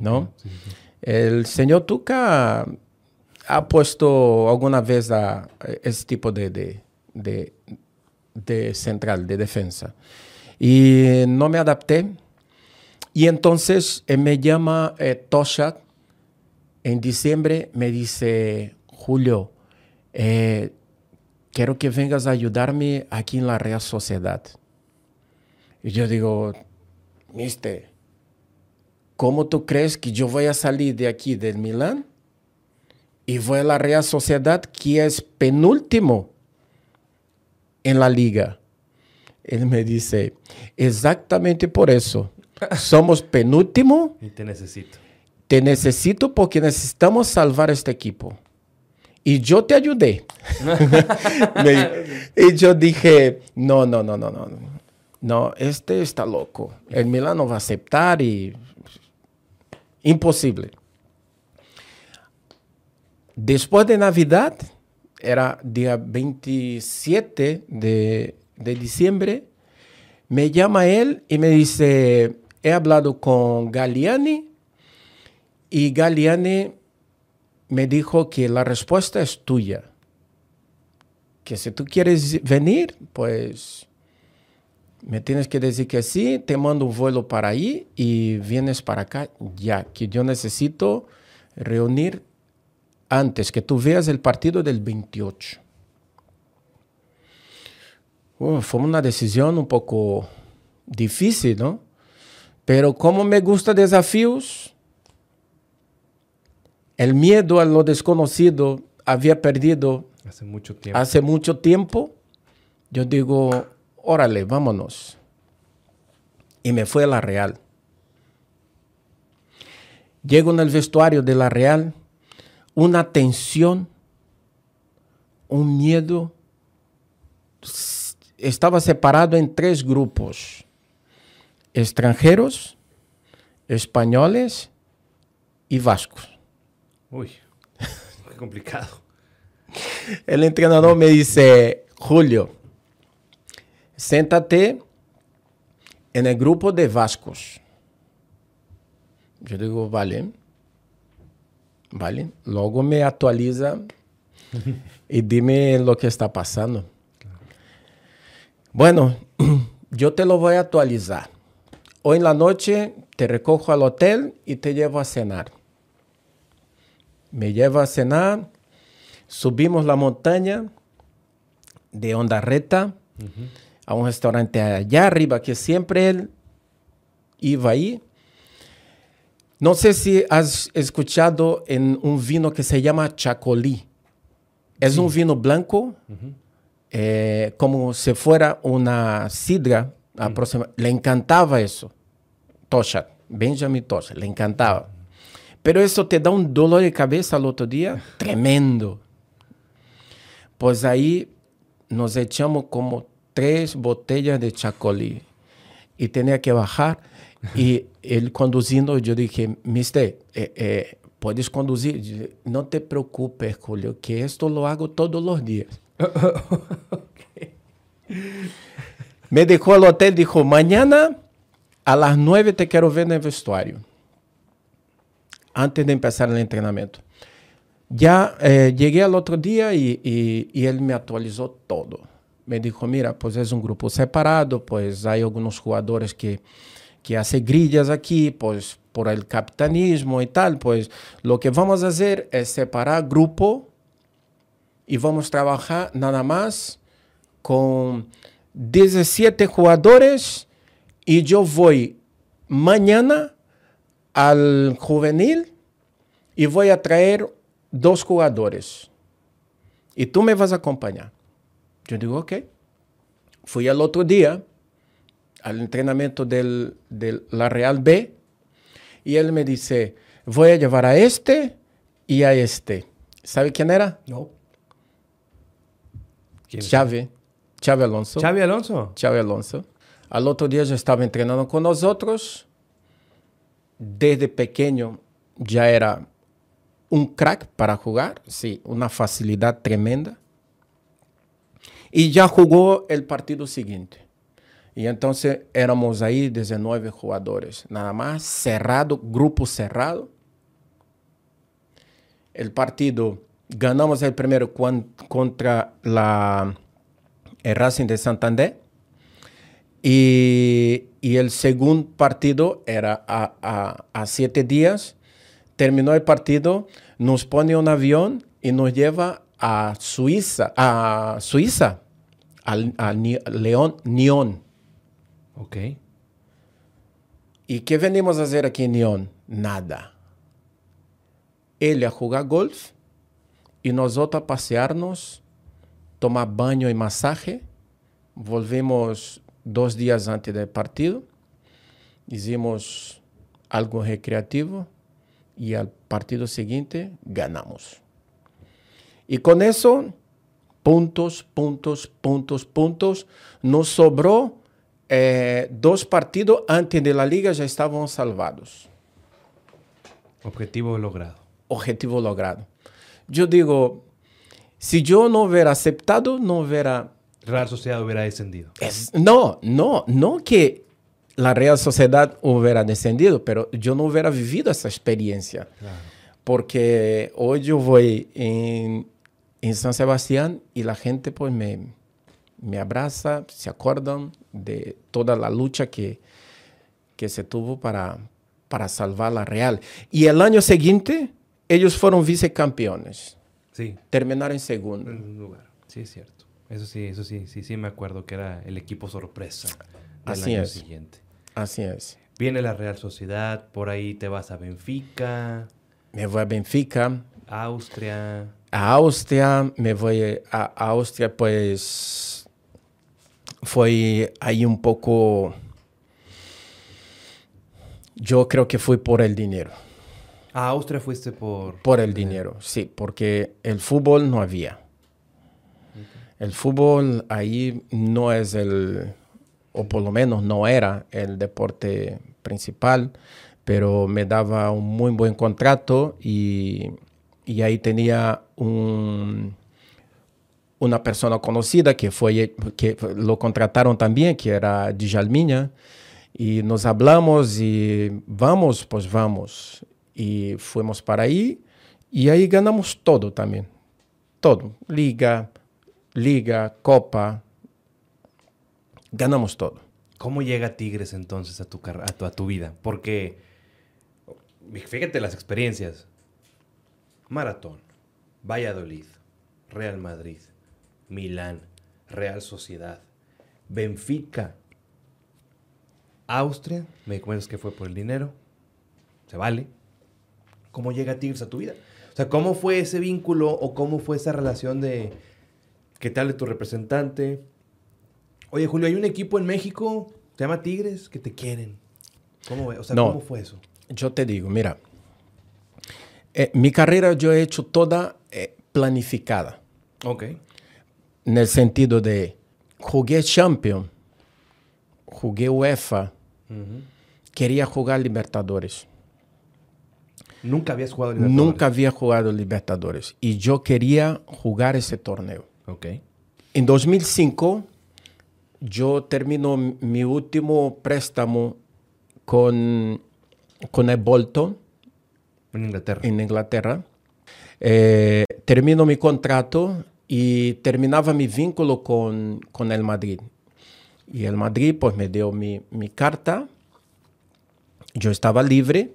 ¿No? Sí, sí, sí. El señor Tuca ha puesto alguna vez a ese tipo de, de, de- de central, de defensa. Y no me adapté. Y entonces eh, me llama eh, Tosha en diciembre, me dice, Julio, eh, quiero que vengas a ayudarme aquí en la Real Sociedad. Y yo digo, mister, ¿Cómo tú crees que yo voy a salir de aquí, del Milán, y a la Real Sociedad, que es penúltimo en la liga? Él me dice, exactamente por eso. Somos penúltimo, Y te necesito. te necesito porque necesitamos salvar este equipo. Y yo te ayudé. Me- y yo dije, no, no, no, no, no. No, este está loco. El Milán no va a aceptar y... Imposible. Después de Navidad, era día 27 de, diciembre, me llama él y me dice, he hablado con Galliani Y Galiani me dijo que la respuesta es tuya. Que si tú quieres venir, pues me tienes que decir que sí, te mando un vuelo para ahí y vienes para acá ya, que yo necesito reunir antes que tú veas el partido del 28. Uh, fue una decisión un poco difícil, ¿no? Pero como me gusta desafíos, el miedo a lo desconocido había perdido hace mucho tiempo. Hace mucho tiempo. Yo digo, órale, vámonos. Y me fue a la Real. Llego en el vestuario de la Real, una tensión, un miedo. Estaba separado en tres grupos, extranjeros, españoles y vascos. Uy, qué complicado. El entrenador me dice, Julio, siéntate en el grupo de vascos. Yo digo, vale. Vale. Luego me actualiza y dime lo que está pasando. Bueno, yo te lo voy a actualizar. Hoy en la noche te recojo al hotel y te llevo a cenar. Me lleva a cenar, subimos la montaña de Onda Reta a un restaurante allá arriba que siempre él iba ahí. No sé si has escuchado en un vino que se llama Chacolí. Es sí. un vino blanco, uh -huh. eh, como si fuera una sidra. Uh -huh. Le encantaba eso. Tosha, Benjamin Tosha, le encantaba. Pero eso te da un dolor de cabeza al otro día tremendo. Pues ahí nos echamos como tres botellas de chacolí y tenía que bajar. Y él conduciendo, yo dije, mister, eh, eh, ¿puedes conducir? no te preocupes, Julio, que esto lo hago todos días. okay. Me dejó al hotel, dijo, mañana a las nueve te quiero ver en el vestuario, antes de empezar el entrenamiento. Ya eh, llegué al otro día y, y, y él me actualizó todo me dijo, mira, pues es un grupo separado, pues hay algunos jugadores que, que hacen grillas aquí, pues por el capitalismo y tal, pues lo que vamos a hacer es separar grupo y vamos a trabajar nada más con 17 jugadores y yo voy mañana al juvenil y voy a traer dos jugadores y tú me vas a acompañar. Yo digo, ok. Fui al otro día al entrenamiento de del, la Real B y él me dice, voy a llevar a este y a este. ¿Sabe quién era? No. ¿Quién Chave. Chave Alonso. Chave Alonso. Chave Alonso. Al otro día yo estaba entrenando con nosotros. Desde pequeño ya era un crack para jugar, sí, una facilidad tremenda y ya jugó el partido siguiente. Y entonces éramos ahí 19 jugadores, nada más, cerrado, grupo cerrado. El partido, ganamos el primero contra la, el Racing de Santander. Y, y el segundo partido era a, a, a siete días. Terminó el partido, nos pone un avión y nos lleva a Suiza, a Suiza, al, a León Neón. Ok. ¿Y qué venimos a hacer aquí en Neón? Nada. Ele a jugar golf y nosotros a pasearnos, tomar banho y masaje. Volvemos dos días antes del partido. Hicimos algo recreativo y al partido siguiente ganamos. Y con eso, puntos, puntos, puntos, puntos, nos sobró eh, dos partidos antes de la liga, ya estaban salvados. Objetivo logrado. Objetivo logrado. Yo digo, si yo no hubiera aceptado, no hubiera... Real Sociedad hubiera descendido. Es, no, no, no que la Real Sociedad hubiera descendido, pero yo no hubiera vivido esa experiencia. Porque hoy yo voy en, en, San Sebastián y la gente pues me, me abraza, se acuerdan de toda la lucha que, que se tuvo para, para salvar la Real. Y el año siguiente ellos fueron vicecampeones. Sí. Terminaron en segundo. lugar. Sí, es cierto. Eso sí, eso sí, sí, sí me acuerdo que era el equipo sorpresa del Así año siguiente. Así es. Viene la Real Sociedad, por ahí te vas a Benfica. Me voy a Benfica. Austria. A Austria, me voy a, Austria, pues fue ahí un poco... Yo creo que fui por el dinero. A Austria fuiste por... Por el dinero, sí, porque el fútbol no había. El fútbol ahí no es el, o por lo menos no era el deporte principal, pero me daba un muy buen contrato y, ahí tenía un, una persona conocida que, fue, que lo contrataron también, que era Djalminha, y nos hablamos y vamos, pues vamos. Y fuimos para ahí y ahí ganamos todo también, todo, liga, liga, copa, ganamos todo. ¿Cómo llega Tigres entonces a tu, a tu, a tu vida? Porque, fíjate las experiencias. Maratón, Valladolid, Real Madrid, Milán, Real Sociedad, Benfica, Austria, me comentas que fue por el dinero, se vale. ¿Cómo llega Tigres a tu vida? O sea, ¿cómo fue ese vínculo o cómo fue esa relación de qué tal de tu representante? Oye, Julio, hay un equipo en México, se llama Tigres, que te quieren. ¿Cómo, o sea, ¿cómo fue eso? Yo te digo, mira, eh, mi carrera yo he hecho toda eh, planificada. Ok. En el sentido de, jugué Champion, jugué UEFA, quería jugar Libertadores. ¿Nunca habías jugado Libertadores? Nunca había jugado Libertadores. Y yo quería jugar ese torneo. Ok. En 2005 yo termino mi último préstamo con, con el Bolton. En Inglaterra. En Inglaterra. Eh, termino mi contrato y terminaba mi vínculo con, con, el Madrid. Y el Madrid pues me dio mi, mi carta. Yo estaba libre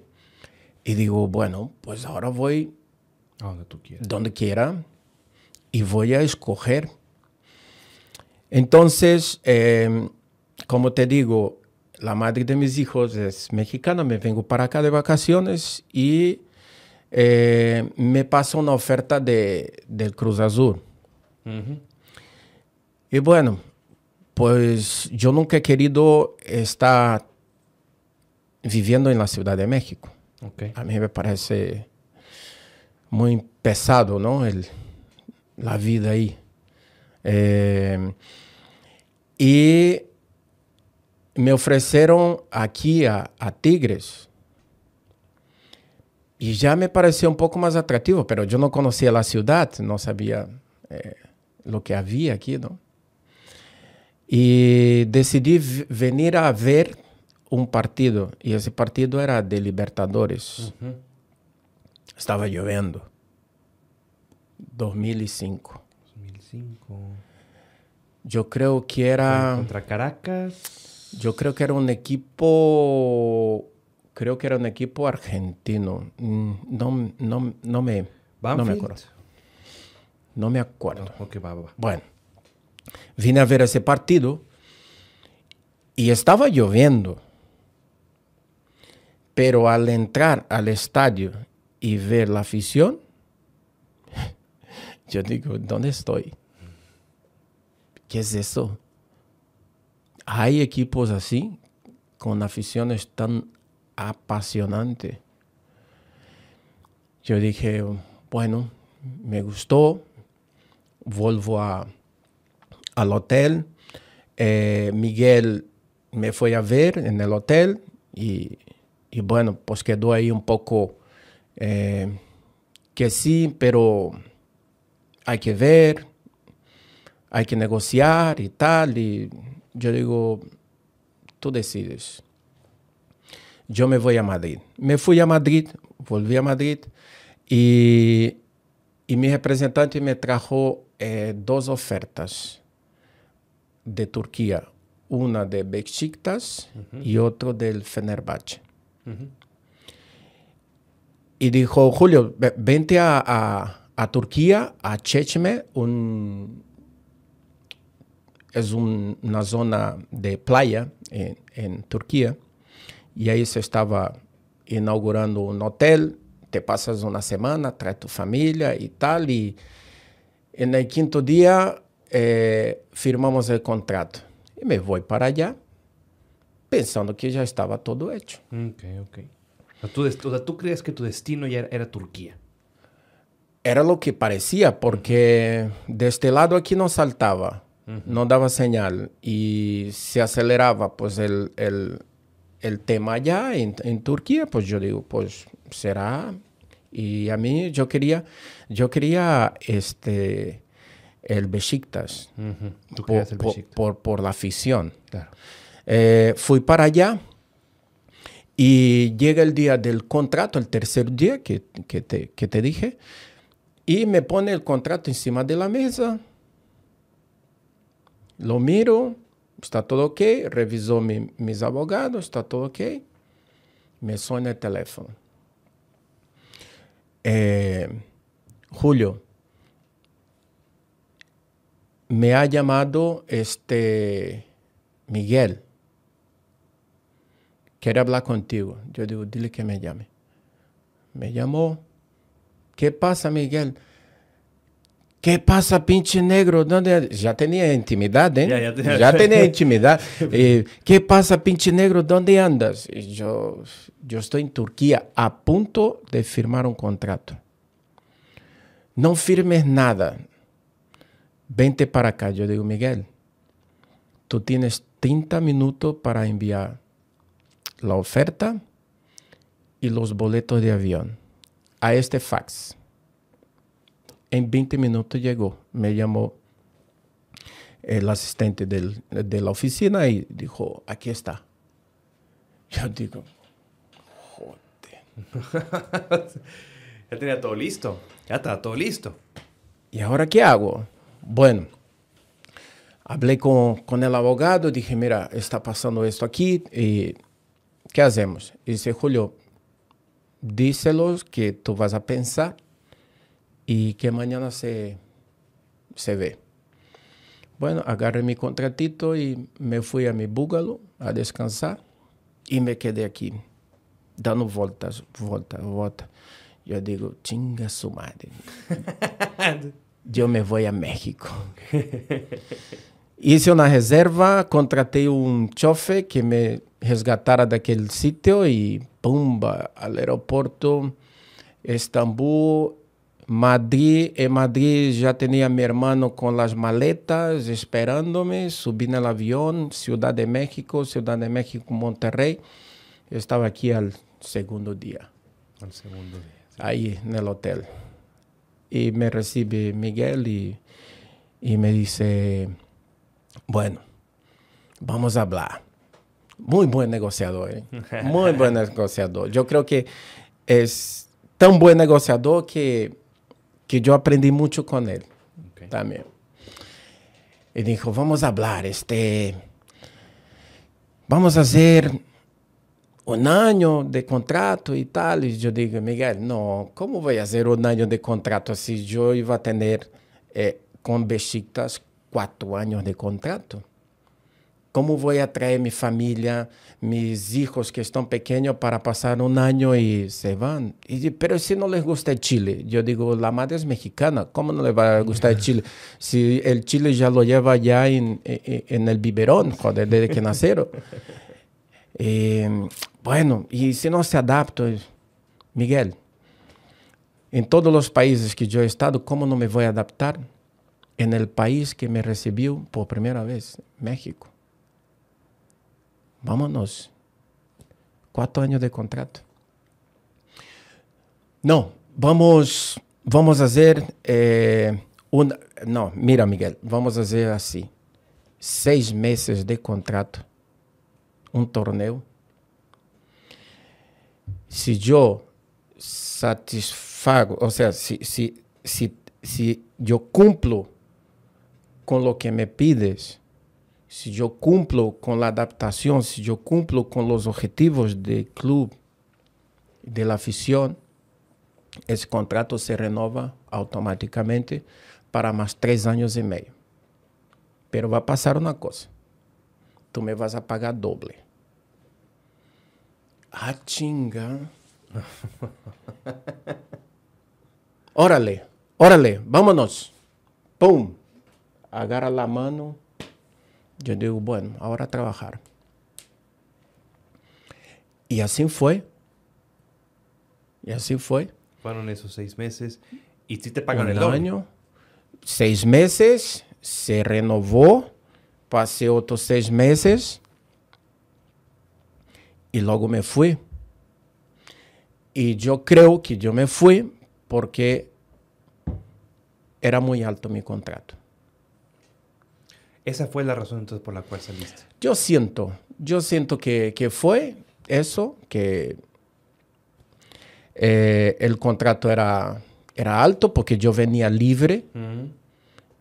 y digo, bueno, pues ahora voy a donde tú quieras. Donde quiera y voy a escoger entonces, em, como te digo, la madre de mis hijos es mexicana, me vengo para acá de vacaciones y eh, me pasa una oferta de, del Cruz Azul. Y bueno, pues yo nunca he querido estar viviendo en la Ciudad de México. A mí me parece muy pesado, ¿no? El, la vida ahí. Eh, y me ofrecieron aquí a, Tigres. Y ya me pareció un poco más atractivo, pero yo no conocía la ciudad, no sabía eh, lo que había aquí, ¿no? Y decidí venir a ver un partido, y ese partido era de Libertadores. Estaba lloviendo. 2005. 2005. Yo creo que era... ¿Contra Caracas? Yo creo que era un equipo... Creo que era un equipo argentino. No, no, no me... No me acuerdo. No me acuerdo. Bueno, vine a ver ese partido y estaba lloviendo. Pero al entrar al estadio y ver la afición, yo digo, ¿dónde estoy? ¿Qué es eso? Hay equipos así, con aficiones tan apasionantes. Yo dije, bueno, me gustó, vuelvo a, al hotel. Eh, Miguel me fue a ver en el hotel y, bueno, pues quedó ahí un poco eh, que sí, pero hay que ver, hay que negociar y tal. Y yo digo, tú decides. yo me voy a Madrid. Me fui a Madrid, volví a Madrid y, y mi representante me trajo eh, dos ofertas de Turquía, una de Besiktas y otra del Fenerbahce. Y dijo, Julio, vente a, a, Turquía, a Chechme, un, es una zona de playa en, en, Turquía, y ahí se estaba inaugurando un hotel, te pasas una semana, traes tu familia y tal, y en el quinto día eh, firmamos el contrato. Y me voy para allá pensando que ya estaba todo hecho. Ok, ok. O sea, ¿tú, crees que tu destino ya era, Turquía? Era lo que parecía, porque de este lado aquí no saltaba, no daba señal y se aceleraba pues el, el, tema allá en, en, Turquía, pues yo digo, pues será. Y a mí yo quería, yo quería este, el Besiktas, por, Por, la afición. Eh, fui para allá y llega el día del contrato, el tercer día que, que, te, que te dije, y me pone el contrato encima de la mesa. Lo miro, está todo ok, revisó mis abogados, está todo ok. Me suena el teléfono. Eh, Julio, me ha llamado este Miguel. Quiere hablar contigo. Yo digo, dile que me llame. Me llamó. ¿Qué pasa, Miguel? ¿Qué pasa, pinche negro? ¿Dónde? Ya tenía intimidad, ¿eh? Ya, tenía intimidad. Eh, ¿Qué pasa, pinche negro? ¿Dónde andas? Y yo, yo estoy en Turquía a punto de firmar un contrato. No firmes nada vente para acá. Yo digo, Miguel, tú tienes 30 minutos para enviar la oferta y los boletos de avión a este fax. En 20 minutos llegó, me llamó el asistente de la oficina y dijo, aquí está. Yo digo, joder. ya tenía todo listo, ya está todo listo. ¿Y ahora qué hago? Bueno, hablé con, el abogado, dije, mira, está pasando esto aquí, y ¿qué hacemos? Y dice, Julio, díselos que tú vas a pensar y que mañana se, se ve. Bueno, agarré mi contratito y me fui a mi búgalo a descansar y me quedé aquí, dando vueltas, vueltas, vueltas. Yo digo, chinga su madre. yo me voy a México. Hice una reserva, contraté un chofe que me resgatara de aquel sitio y pumba, al aeropuerto, Estambul, Madrid. En Madrid ya tenía mi hermano con las maletas esperándome, subí en el avión, Ciudad de México, Ciudad de México, Monterrey. Estaba aquí al segundo día. Al segundo día. Ahí en el hotel y me recibe Miguel y, y me dice, bueno, vamos a hablar. Muy buen negociador, ¿eh? muy buen negociador. Yo creo que es tan buen negociador que, que yo aprendí mucho con él también. Y dijo, vamos a hablar, este, vamos a hacer un año de contrato y tal. Y yo digo, Miguel, no, ¿cómo voy a hacer un año de contrato si yo iba a tener eh, con Besiktas cuatro años de contrato? ¿Cómo voy a traer mi familia, mis hijos que están pequeños para pasar un año y se van? Y, pero si no les gusta el Chile, yo digo, la madre es mexicana, ¿cómo no le va a gustar el Chile? Si el Chile ya lo lleva ya en, el biberón, joder, desde que nacieron. Eh, bueno, y si no se adapta, Miguel, en todos los países que yo he estado, ¿cómo no me voy a adaptar? En el país que me recibió por primera vez, México. Vámonos. Cuatro años de contrato. No, vamos, vamos a hacer eh, un... No, mira Miguel, vamos a hacer así. Seis meses de contrato un torneo. si yo satisfago, o sea, si, si, si, si yo cumplo con lo que me pides, si yo cumplo con la adaptación, si yo cumplo con los objetivos del club, de la afición, ese contrato se renova automáticamente para más tres años y medio. Pero va a pasar una cosa. Tú me vas a pagar doble. Ah, chinga. órale, órale, vámonos. ¡Pum! Agarra la mano. Yo digo, bueno, ahora a trabajar. Y así fue. Y así fue. Fueron esos seis meses. ¿Y si te pagan Un el doble? año, seis meses, se renovó, pasé otros seis meses y luego me fui. Y yo creo que yo me fui porque era muy alto mi contrato. Esa fue la razón entonces por la cual saliste. Yo siento, yo siento que, que fue eso, que eh, el contrato era, era alto porque yo venía libre.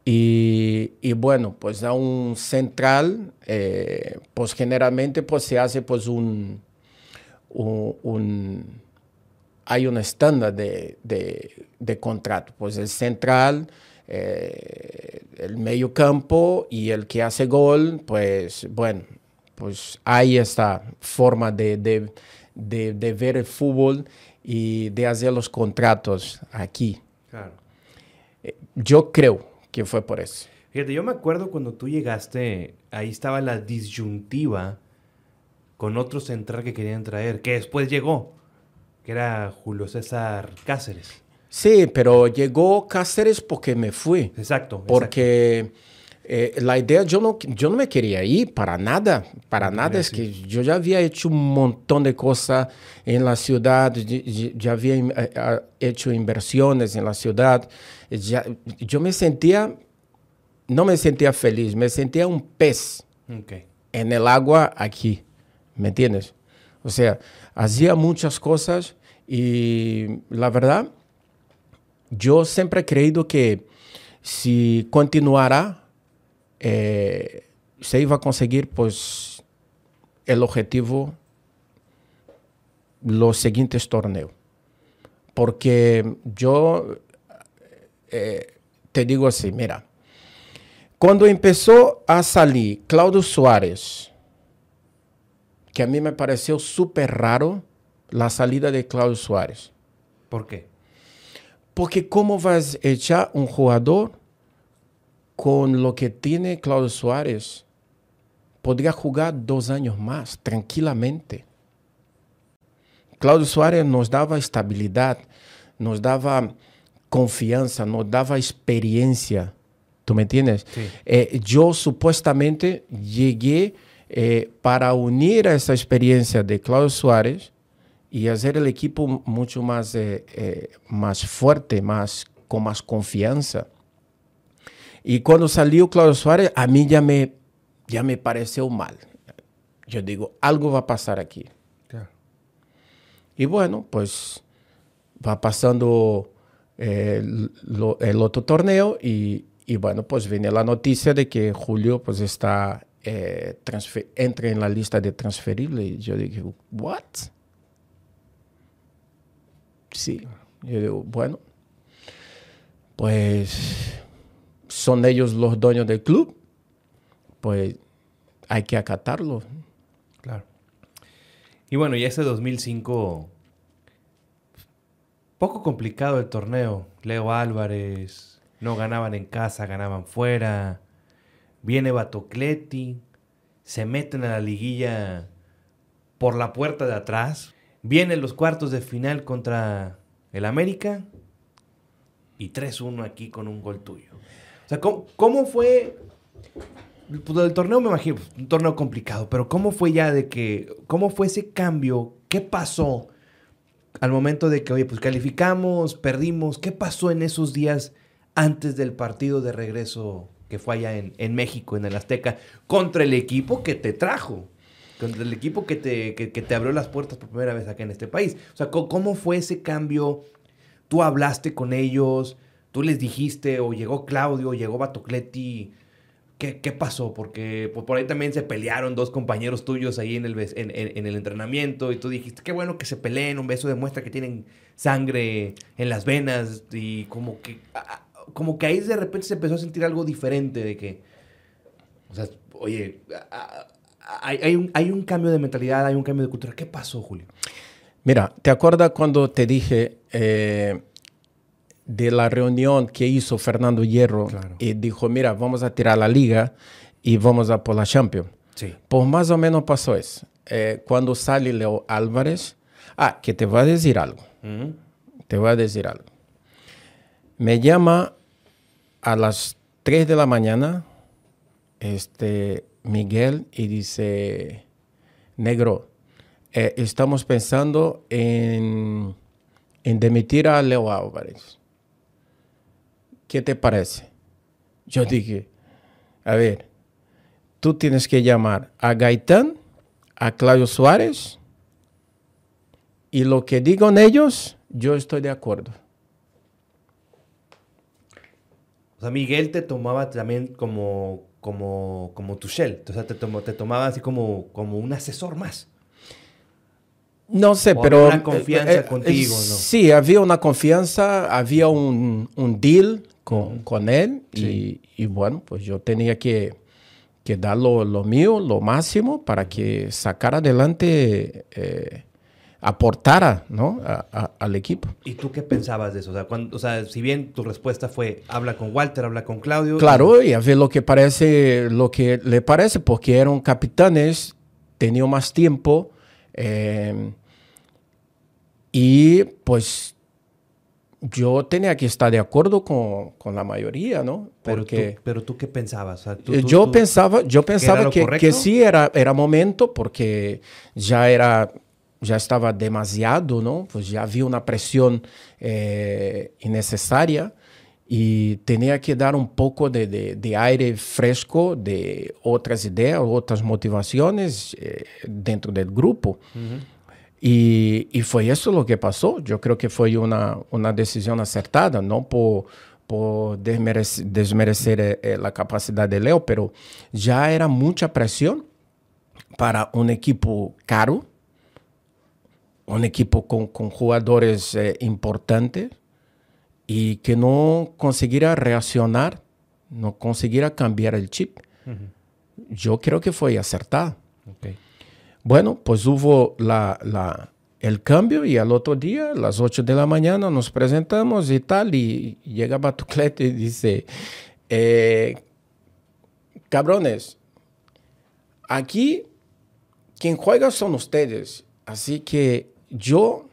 Y, y bueno, pues a un central, eh, pues generalmente pues se hace pues un, un, un- hay un estándar de, de- de contrato. Pues el central, eh, el medio campo y el que hace gol, pues bueno, pues hay esta forma de, de- de- de ver el fútbol y de hacer los contratos aquí. Claro. Yo creo que fue por eso. Fíjate, yo me acuerdo cuando tú llegaste, ahí estaba la disyuntiva con otro central que querían traer, que después llegó, que era Julio César Cáceres. Sí, pero llegó Cáceres porque me fui. Exacto. Porque eh, la idea, yo no, yo no me quería ir para nada, para No nada. Es que yo ya había hecho un montón de cosas en la ciudad, ya- había eh, eh, hecho inversiones en la ciudad. Ya, yo me sentía, no me sentía feliz, me sentía un pez exacto. Ok. en el agua aquí, ¿me entiendes? O sea, hacía muchas cosas y la verdad, yo siempre he creído que si continuara, eh, se a conseguir pues el objetivo, los siguientes torneos. Porque yo eh, te digo así, mira, cuando empezó a salir Claudio Suárez, que a mí me pareció súper raro la salida de Claudio Suárez. ¿Por qué? Porque ¿cómo vas a echar un jugador con lo que tiene Claudio Suárez? Podría jugar dos años más, tranquilamente. Claudio Suárez nos daba estabilidad, nos daba confianza, nos daba experiencia. ¿Tú me entiendes? Sí. Eh, yo supuestamente llegué eh, para unir a esa experiencia de Claudio Suárez y hacer el equipo mucho más, eh, eh, más fuerte, más, con más confianza. Y cuando salió Claudio Suárez, a mí ya me, ya me pareció mal. Yo digo, algo va a pasar aquí. Claro. Y bueno, pues va pasando eh, lo- el otro torneo y, y bueno, pues viene la noticia de que Julio pues está, eh, entra en la lista de transferible. Y yo dije, ¿what? Sí. Yo digo, bueno, pues son ellos los dueños del club, pues hay que acatarlo. Claro. Y bueno, y ese 2005, poco complicado el torneo. Leo Álvarez, no ganaban en casa, ganaban fuera. Viene Batocleti, se meten a la liguilla por la puerta de atrás. Vienen los cuartos de final contra el América y 3-1 aquí con un gol tuyo. O sea, ¿cómo, fue pues, el torneo me imagino, pues, un torneo complicado, pero ¿cómo fue ya de que, cómo fue ese cambio? ¿Qué pasó al momento de que, oye, pues calificamos, perdimos? ¿Qué pasó en esos días antes del partido de regreso que fue allá en, en México, en el Azteca, contra el equipo que te trajo? Contra el equipo que te, que, te abrió las puertas por primera vez acá en este país. O sea, ¿cómo fue ese cambio? ¿Tú hablaste con ellos? ¿Tú les dijiste? ¿O llegó Claudio? ¿Llegó Batocletti? ¿Qué, ¿Qué, pasó? Porque pues, por ahí también se pelearon dos compañeros tuyos ahí en el, en, el entrenamiento y tú dijiste, qué bueno que se peleen, un beso demuestra que tienen sangre en las venas y como que, como que ahí de repente se empezó a sentir algo diferente de que, o sea, oye, hay, hay, un, hay un cambio de mentalidad, hay un cambio de cultura. ¿Qué pasó, Julio? Mira, ¿te acuerdas cuando te dije... Eh, de la reunión que hizo Fernando Hierro y dijo, mira, vamos a tirar la liga y vamos a por la Champions. Sí. Pues más o menos pasó eso. Eh, cuando sale Leo Álvarez, ah, que te va a decir algo. Te voy a decir algo. Me llama a las 3 de la mañana este, Miguel y dice, negro, eh, estamos pensando en, en demitir a Leo Álvarez. ¿qué te parece? Yo dije, a ver, tú tienes que llamar a Gaitán, a Claudio Suárez, y lo que digan ellos, yo estoy de acuerdo. O sea, Miguel te tomaba también como, como, como tu shell. O sea, te, te tomaba así como, como un asesor más. No sé, pero... Una confianza eh, eh, contigo, ¿no? Sí, había una confianza, había un, un deal con, con él y, y, bueno, pues yo tenía que, que dar lo, lo, mío, lo máximo para que sacara adelante, eh, aportara ¿no? A, al equipo. ¿Y tú qué pensabas de eso? O sea, cuando, o sea, si bien tu respuesta fue habla con Walter, habla con Claudio. Claro, y a ver lo que parece, lo que le parece, porque eran capitanes, tenía más tiempo. Eh, y pues yo tenía que estar de acuerdo con, con la mayoría, ¿no? Porque, pero, tú, qué pensabas? Eh, yo, Pensaba, yo pensaba que, que, sí era, era momento porque ya era ya estaba demasiado, ¿no? Pues ya había una presión eh, innecesaria y tenía que dar un poco de, de, de aire fresco, de otras ideas, otras motivaciones eh, dentro del grupo. Y, y, fue eso lo que pasó. Yo creo que fue una, una decisión acertada, no por, por desmerecer, desmerecer eh, eh, la capacidad de Leo, pero ya era mucha presión para un equipo caro, un equipo con, con jugadores eh, importantes y que no consiguiera reaccionar, no consiguiera cambiar el chip. Uh -huh. Yo creo que fue acertado. Okay. Bueno, pues hubo la, la, el cambio y al otro día, a las 8 de la mañana, nos presentamos y tal, y llega Batuclete y dice, eh, cabrones, aquí quien juega son ustedes, así que yo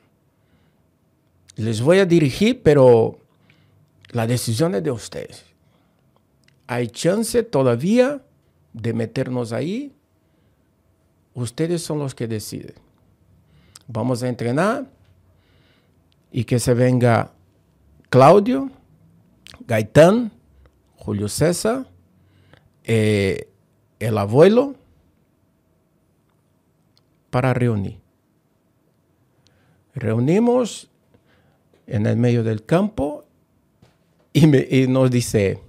les voy a dirigir, pero la decisión es de ustedes. Hay chance todavía de meternos ahí ustedes son los que deciden. Vamos a entrenar y que se venga Claudio, Gaitán, Julio César, eh, el abuelo, para reunir. Reunimos en el medio del campo y, me, y nos dice,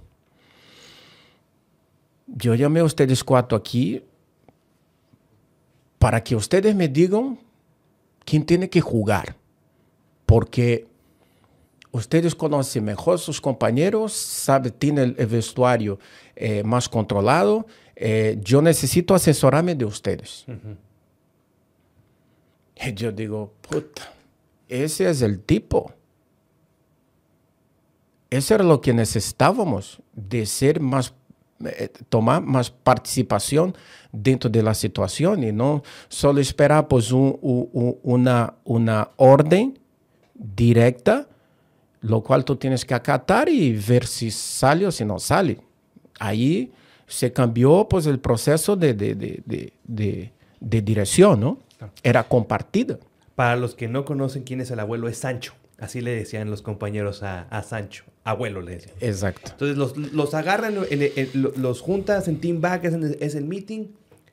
yo llamé a ustedes cuatro aquí para que ustedes me digan quién tiene que jugar. Porque ustedes conocen mejor sus compañeros, saben, tienen el vestuario eh, más controlado. Eh, yo necesito asesorarme de ustedes. Uh -huh. Y yo digo, puta, ese es el tipo. Eso era lo que necesitábamos, de ser más eh, tomar más participación dentro de la situación y no solo esperar pues un, un, una, una orden directa, lo cual tú tienes que acatar y ver si sale o si no sale. Ahí se cambió pues el proceso de, de, de, de, dirección, ¿no? Era compartida. Para los que no conocen quién es el abuelo, es Sancho. Así le decían los compañeros a, a Sancho. Abuelo le decían. Exacto. Entonces los, los agarran, en, en, los juntas en Team Back, es, es, el meeting.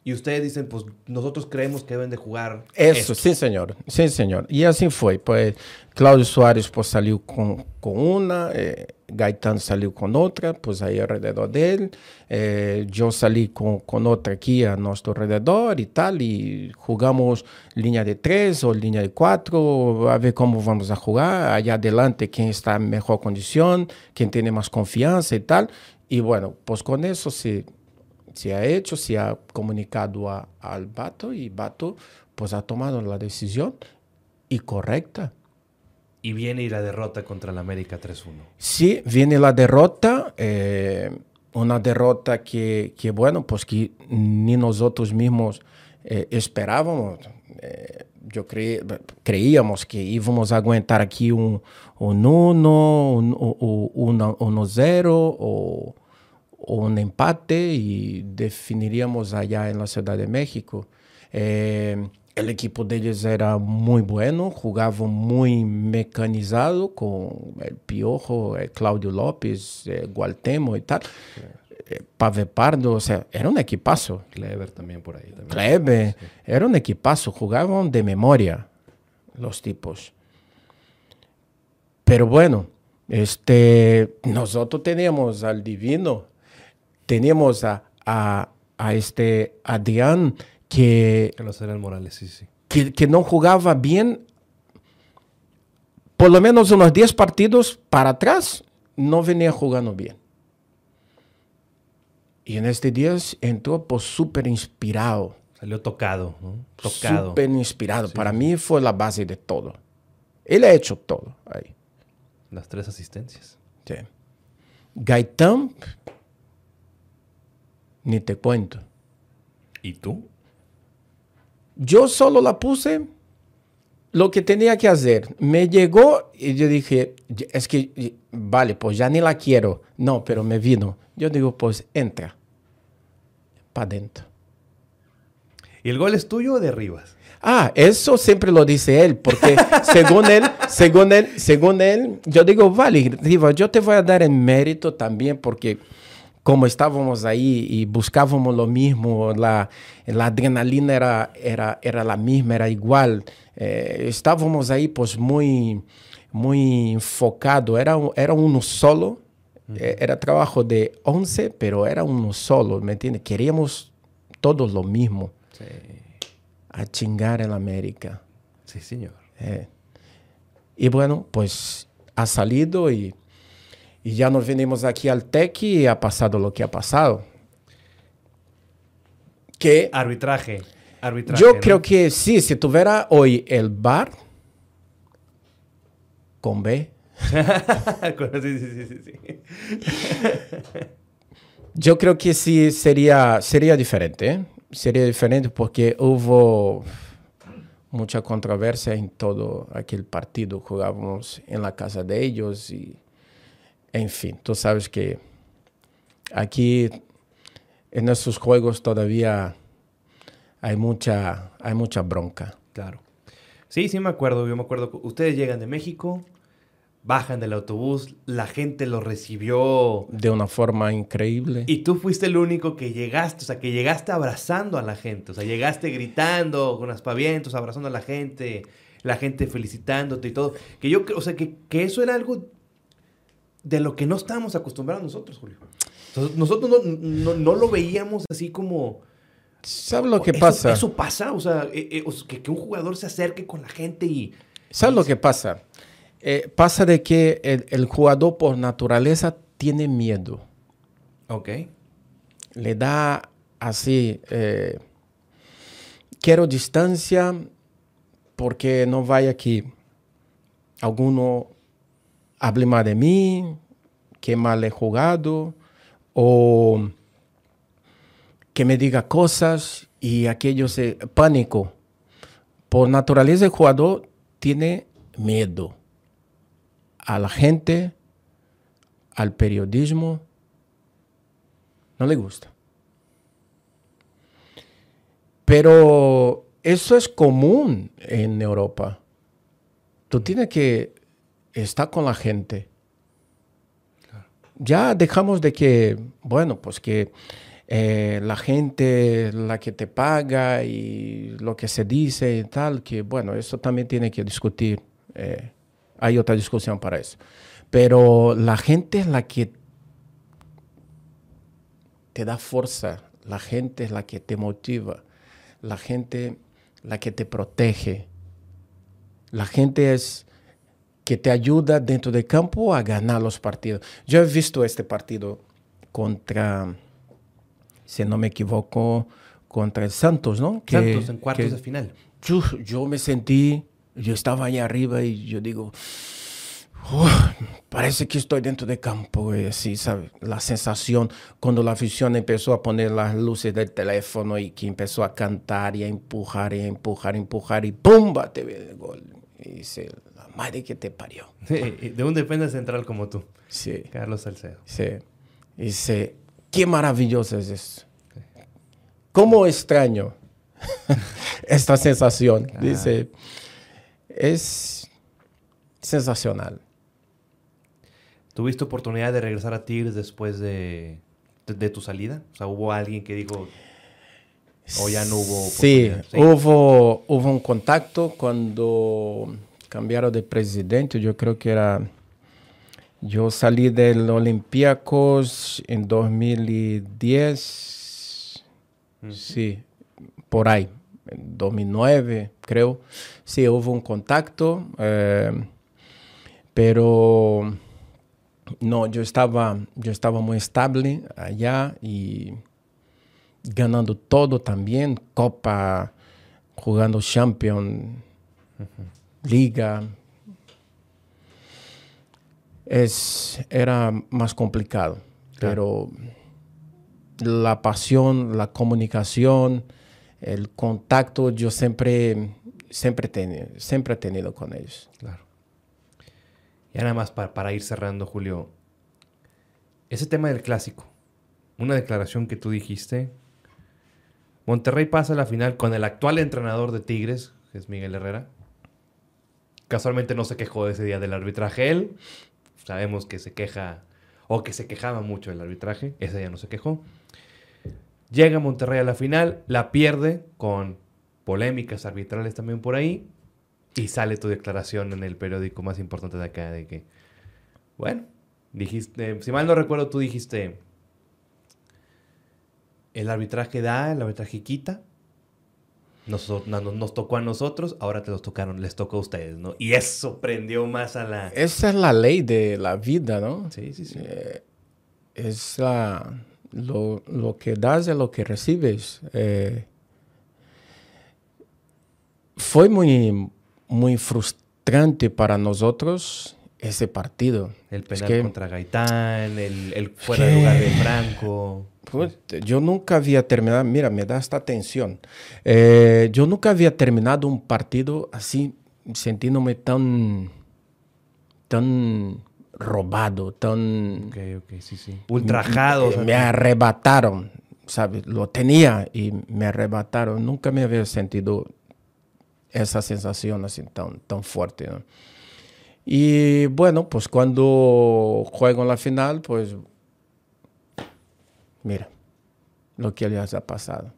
y ustedes dicen, pues nosotros creemos que deben de jugar. Eso, sí, señor. Sí, señor. Y así fue. Pues Claudio Suárez pues, salió con, con una, eh, Gaitán salió con otra, pues ahí alrededor de él. Eh, yo salí con, con, otra aquí a nuestro alrededor y tal, y jugamos línea de tres o línea de cuatro, a ver cómo vamos a jugar. Allá adelante, quién está en mejor condición, quién tiene más confianza y tal. Y bueno, pues con eso sí se ha hecho, se ha comunicado a, al Bato y Bato pues ha tomado la decisión y correcta. Y viene la derrota contra el América 3-1. Sí, viene la derrota, eh, una derrota que, que, bueno, pues que ni nosotros mismos eh, esperábamos. Eh, yo cre creíamos que íbamos a aguantar aquí un 1, un 1-0 o un empate y definiríamos allá en la Ciudad de México. El equipo de ellos era muy bueno, jugaba muy mecanizado con el Piojo, el Claudio López, el Gualtemo y tal. Sí. Pave Pardo, o sea, era un equipazo. Kleber también por ahí. También. Kleber, sí. era un equipazo, jugaban de memoria los tipos. Pero bueno, este, nosotros teníamos al Divino, teníamos a, a, a este Adrián que, que, el Morales, sí, sí. que, que no jugaba bien, por lo menos unos 10 partidos para atrás, no venía jugando bien. Y en este día entró pues súper inspirado. Salió tocado, ¿no? Tocado. Súper inspirado. Sí. Para mí fue la base de todo. Él ha hecho todo ahí. Las tres asistencias. Sí. Gaitán, ni te cuento. ¿Y tú? Yo solo la puse lo que tenía que hacer. Me llegó y yo dije, es que, vale, pues ya ni la quiero. No, pero me vino. Yo digo, pues entra. Para adentro. ¿Y el gol es tuyo o de Rivas? Ah, eso siempre lo dice él, porque según él, según él, según él, yo digo, vale, Rivas, yo te voy a dar el mérito también, porque como estábamos ahí y buscábamos lo mismo, la, la adrenalina era, era, era la misma, era igual. Eh, estábamos ahí pues muy, muy enfocado, era, era uno solo, eh, era trabajo de 11, pero era uno solo, ¿me entiendes? Queríamos todos lo mismo. Sí. A chingar en América. Sí, señor. Eh, y bueno, pues ha salido y y ya nos venimos aquí al TEC y ha pasado lo que ha pasado. Que arbitraje. arbitraje yo ¿no? creo que sí, si tuviera hoy el bar con B. sí, sí, sí, sí. yo creo que sí sería, sería diferente. ¿eh? Sería diferente porque hubo mucha controversia en todo aquel partido. Jugábamos en la casa de ellos y en fin, tú sabes que aquí en estos juegos todavía hay mucha, hay mucha bronca. Claro. Sí, sí me acuerdo. Yo me acuerdo. Ustedes llegan de México, bajan del autobús, la gente los recibió. De una forma increíble. Y tú fuiste el único que llegaste, o sea, que llegaste abrazando a la gente. O sea, llegaste gritando con aspavientos, abrazando a la gente, la gente felicitándote y todo. Que yo, o sea, que, que eso era algo de lo que no estábamos acostumbrados nosotros, Julio. Entonces, nosotros no, no, no, lo veíamos así como... ¿Sabes lo que eso, pasa? Eso pasa, o sea, eh, eh, que, que, un jugador se acerque con la gente y... ¿Sabes y lo que pasa? Eh, pasa de que el, el, jugador por naturaleza tiene miedo. Ok. Le da así... Quiero distancia porque no vaya que alguno hable mal de mí, que mal he jugado, o que me diga cosas y aquello se pánico. Por naturaleza el jugador tiene miedo a la gente, al periodismo, no le gusta. Pero eso es común en Europa. Tú tienes que está con la gente. Ya dejamos de que, bueno, pues que eh, la gente, la que te paga y lo que se dice y tal, que bueno, eso también tiene que discutir. Eh, hay otra discusión para eso. Pero la gente es la que te da fuerza, la gente es la que te motiva, la gente la que te protege, la gente es que te ayuda dentro del campo a ganar los partidos. Yo he visto este partido contra, si no me equivoco, contra el Santos, ¿no? Santos en cuartos de final. Yo, yo, me sentí, yo estaba ahí arriba y yo digo, parece que estoy dentro del campo, y así, ¿sabes? La sensación cuando la afición empezó a poner las luces del teléfono y que empezó a cantar y a empujar y a empujar, a empujar y ¡pumba! Te ve el gol. Y dice, la madre que te parió. de un defensa central como tú. Sí. Carlos Salcedo. Sí. Y dice, qué maravilloso es esto. ¿Cómo extraño esta sensación? Dice, es sensacional. ¿Tuviste oportunidad de regresar a Tigres después de, de, tu salida? O sea, ¿hubo alguien que dijo, o ya no hubo sí, sí, Hubo, hubo un contacto cuando cambiaron de presidente, yo creo que era... Yo salí del Olympiacos en 2010, sí, por ahí, en 2009 creo. Sí, hubo un contacto, eh, pero no, yo estaba, yo estaba muy estable allá y ganando todo también, Copa, jugando Champions, Liga. Es, era más complicado, pero la pasión, la comunicación, el contacto, yo siempre, siempre, siempre he tenido con ellos. Claro. Y nada más para, ir cerrando, Julio. Ese tema del clásico. Una declaración que tú dijiste. Monterrey pasa a la final con el actual entrenador de Tigres, que es Miguel Herrera. Casualmente no se quejó ese día del arbitraje él. Sabemos que se queja o que se quejaba mucho del arbitraje. Ese día no se quejó. Llega Monterrey a la final, la pierde con polémicas arbitrales también por ahí. Y sale tu declaración en el periódico más importante de acá de que, bueno, dijiste, si mal no recuerdo, tú dijiste, el arbitraje da, el arbitraje quita. Nos, nos, tocó a nosotros, ahora te los tocaron, les tocó a ustedes, ¿no? Y eso prendió más a la... Esa es la ley de la vida, ¿no? Sí, sí, sí. Eh, es la, lo, lo, que das es lo que recibes. Eh, fue muy, muy frustrante para nosotros ese partido. El penal contra Gaitán, el, fuera de lugar de Franco. Pues, yo nunca había terminado, mira, me da esta tensión. Eh, yo nunca había terminado un partido así, sintiéndome tan, tan robado, tan... Ok, ok, sí, sí. Ultrajado. Me, me arrebataron, ¿sabes? Lo tenía y me arrebataron. Nunca me había sentido esa sensación así tan, tan fuerte. Y bueno, pues cuando juego en la final, pues mira lo que les ha pasado.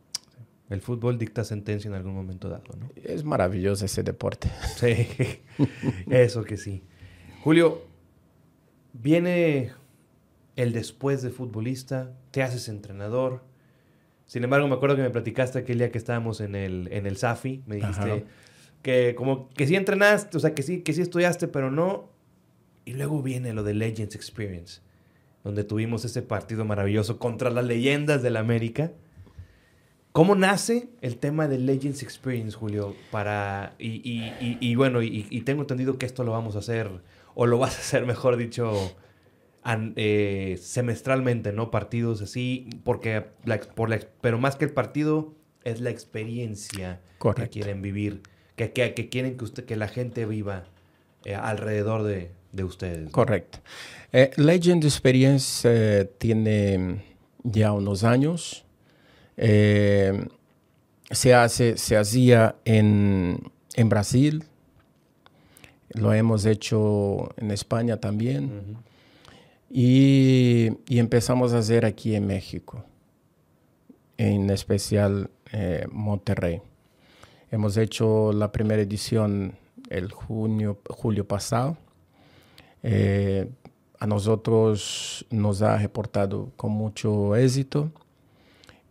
El fútbol dicta sentencia en algún momento dado, ¿no? Es maravilloso ese deporte. Sí, eso que sí. Julio, viene el después de futbolista, te haces entrenador. Sin embargo, me acuerdo que me platicaste aquel día que estábamos en el, en el SAFI, me dijiste, que como que sí entrenaste, o sea, que sí, que sí estudiaste, pero no. Y luego viene lo de Legends Experience, donde tuvimos ese partido maravilloso contra las leyendas del América. ¿Cómo nace el tema de Legends Experience, Julio? Para, y, y, y, bueno, y, tengo entendido que esto lo vamos a hacer, o lo vas a hacer, mejor dicho, eh, semestralmente, ¿no? Partidos así, porque por la, pero más que el partido, es la experiencia que quieren vivir que, que, quieren que, usted, que la gente viva eh, alrededor de, de, ustedes. Correcto. Eh, Legend Experience eh, tiene ya unos años. se, hace, se hacía en, en, Brasil, lo hemos hecho en España también y, y, empezamos a hacer aquí en México. en especial eh, Monterrey. Hemos hecho la primera edición el junio, julio pasado. Eh, a nosotros nos ha reportado con mucho éxito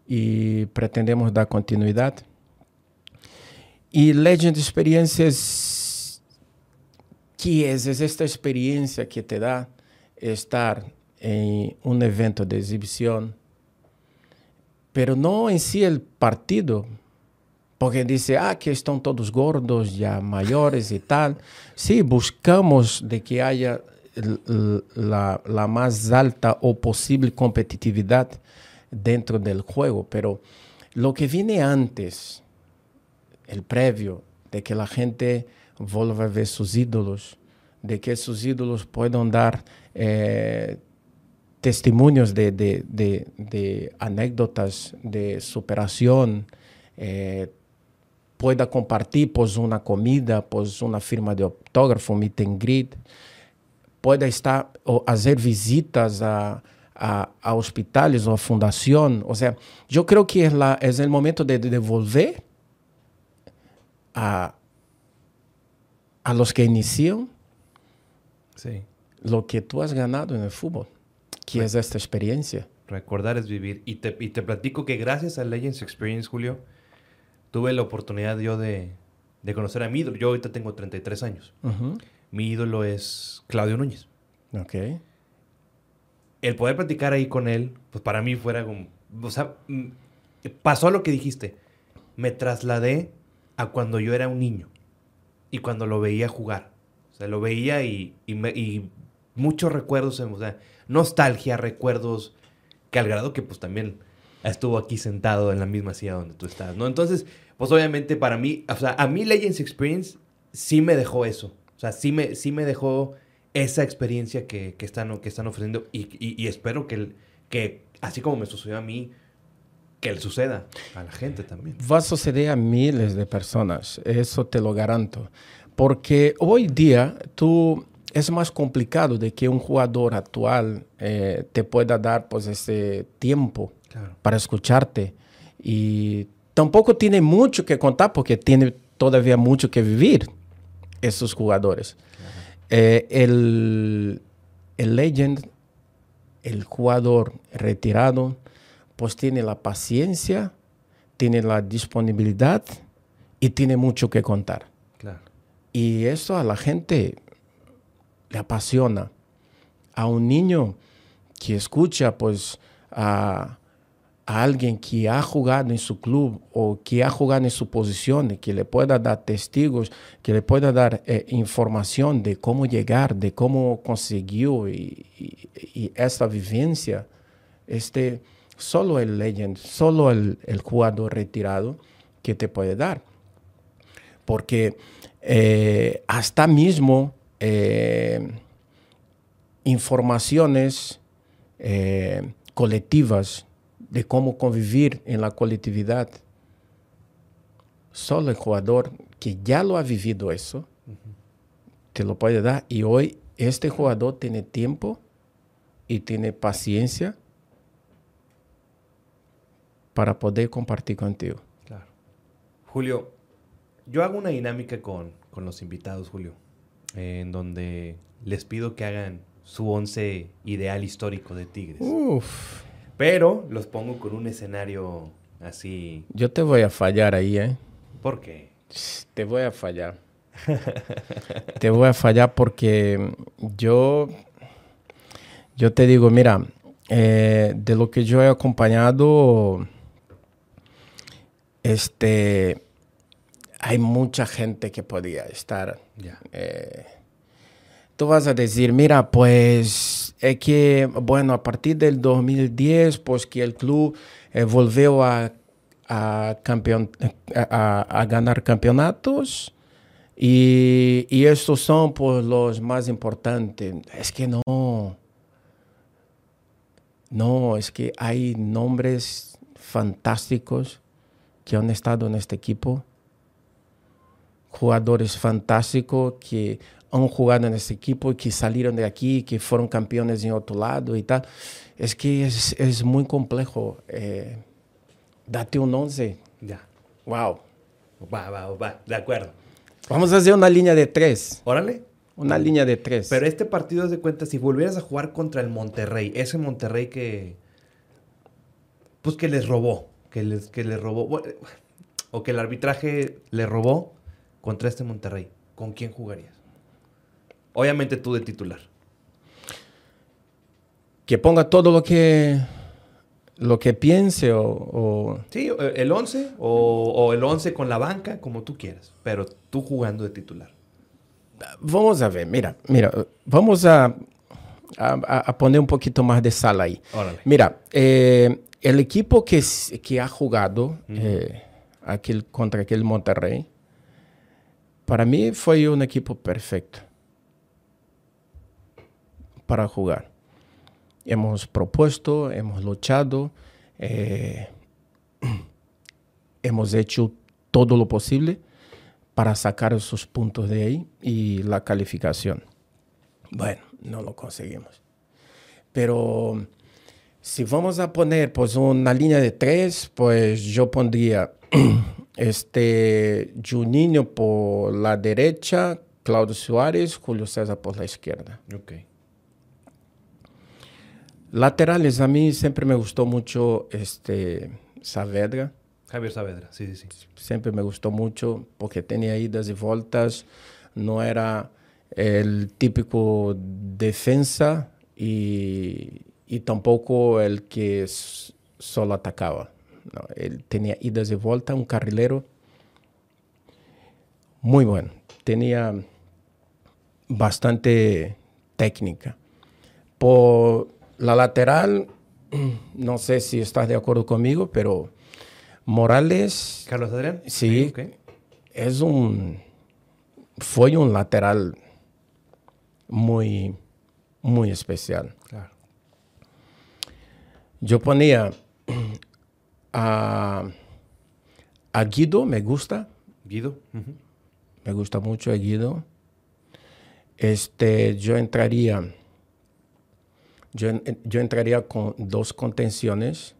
y pretendemos dar continuidad. Y Legend Experiencias, ¿qué es? Es esta experiencia que te da estar en un evento de exhibición, pero no en sí el partido, porque dice, ah, que están todos gordos, ya mayores y tal. Sí, buscamos de que haya la, la más alta o posible competitividad dentro del juego, pero lo que viene antes, el previo, de que la gente vuelva a ver sus ídolos, de que sus ídolos puedan dar eh, testimonios de, de, de, anécdotas de superación, eh, pueda compartir pues, una comida, pues, una firma de autógrafo, meet and greet, pueda estar o hacer visitas a a, a hospitales o a fundación. O sea, yo creo que es, la, es el momento de, de devolver a, a los que inician sí. lo que tú has ganado en el fútbol, que Re es esta experiencia. Recordar es vivir. Y te, y te platico que gracias a Legends Experience, Julio, tuve la oportunidad yo de, de conocer a mi ídolo. Yo ahorita tengo 33 años. Uh -huh. Mi ídolo es Claudio Núñez. Okay el poder platicar ahí con él, pues para mí fuera como, o sea, mm, pasó lo que dijiste. Me trasladé a cuando yo era un niño y cuando lo veía jugar. O sea, lo veía y, y, me, y muchos recuerdos, o sea, nostalgia, recuerdos, que al grado que pues también estuvo aquí sentado en la misma silla donde tú estás, ¿no? Entonces, pues obviamente para mí, o sea, a mí Legends Experience sí me dejó eso. O sea, sí me, sí me dejó esa experiencia que, que, están, que están ofreciendo y, y, espero que, el, que, así como me sucedió a mí, que le suceda a la gente también. Va a suceder a miles de personas, eso te lo garanto. Porque hoy día tú es más complicado de que un jugador actual eh, te pueda dar pues ese tiempo claro. para escucharte y tampoco tiene mucho que contar porque tiene todavía mucho que vivir esos jugadores. Eh, el, el legend, el jugador retirado, pues tiene la paciencia, tiene la disponibilidad y tiene mucho que contar. Claro. Y eso a la gente le apasiona. A un niño que escucha pues a, a alguien que ha jugado en su club o que ha jugado en su posición, que le pueda dar testigos, que le pueda dar eh, información de cómo llegar, de cómo consiguió y, y, esta vivencia, este, solo el legend, solo el, el jugador retirado que te puede dar. Porque eh, hasta mismo eh, informaciones colectivas de cómo convivir en la colectividad. Solo el jugador que ya lo ha vivido eso uh -huh. te lo puede dar. Y hoy este jugador tiene tiempo y tiene paciencia para poder compartir contigo. Claro. Julio, yo hago una dinámica con, con los invitados, Julio, en donde les pido que hagan su once ideal histórico de Tigres. Uf. Pero los pongo con un escenario así. Yo te voy a fallar ahí, ¿eh? ¿Por qué? Te voy a fallar. te voy a fallar porque yo, yo te digo, mira, eh, de lo que yo he acompañado, este, hay mucha gente que podía estar. Yeah. Eh, tú vas a decir, mira, pues es que, bueno, a partir del 2010, pues que el club eh, volvió a, a, campeon campeonatos y, y, estos son pues, los más importantes. Es que no. No, es que hay nombres fantásticos que han estado en este equipo. Jugadores fantásticos que han jugado en ese equipo y que salieron de aquí, que fueron campeones en otro lado y tal. Es que es, es muy complejo eh, Date un 11. Ya. Wow. Va, va, va. De acuerdo. Vamos a hacer una línea de tres. Órale. Una línea de tres. Pero este partido, haz de cuenta, si volvieras a jugar contra el Monterrey, ese Monterrey que. Pues que les robó. Que les, que les robó. bueno, O que el arbitraje le robó contra este Monterrey. ¿Con quién jugarías? Obviamente tú de titular. que ponga todo lo que lo que piense o, o- Sí, el 11 o, o el 11 con la banca, como tú quieras. Pero tú jugando de titular. vamos a ver, mira, mira, vamos a, a- a poner un poquito más de sal ahí. Órale. Mira, eh, el equipo que, que ha jugado eh, aquel, contra aquel Monterrey, para mí fue un equipo perfecto para jugar. Hemos propuesto, hemos luchado, eh, hemos hecho todo lo posible para sacar esos puntos de ahí y la calificación. Bueno, no lo conseguimos. Pero si vamos a poner pues una línea de tres, pues yo pondría este Juninho por la derecha, Claudio Suárez, Julio César por la izquierda. Ok. Laterales, a mí siempre me gustó mucho este Saavedra. Javier Saavedra, sí, sí, sí. Siempre me gustó mucho porque tenía idas y vueltas. No era el típico defensa y, y tampoco el que solo atacaba. No, él tenía idas y vueltas, un carrilero muy bueno. Tenía bastante técnica. Por la lateral, no sé si estás de acuerdo conmigo, pero Morales Carlos Adrián. Sí. es un fue un lateral muy muy especial. Claro. Yo ponía a, a Guido, me gusta, Guido. me gusta mucho a Guido. Este, yo entraría, yo, yo entraría con dos contenciones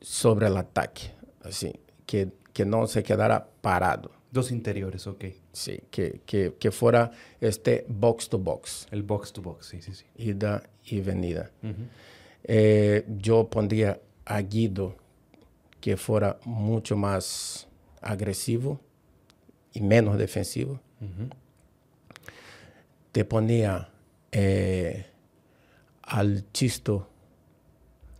sobre el ataque, así, que, que no se quedara parado, Dos interiores, ok. sí, que, que, que fuera este box to box, El box to box, sí, sí, sí. ida y venida. Eh, yo pondría a Guido que fuera mucho más agresivo y menos defensivo. Te ponía eh, al Chisto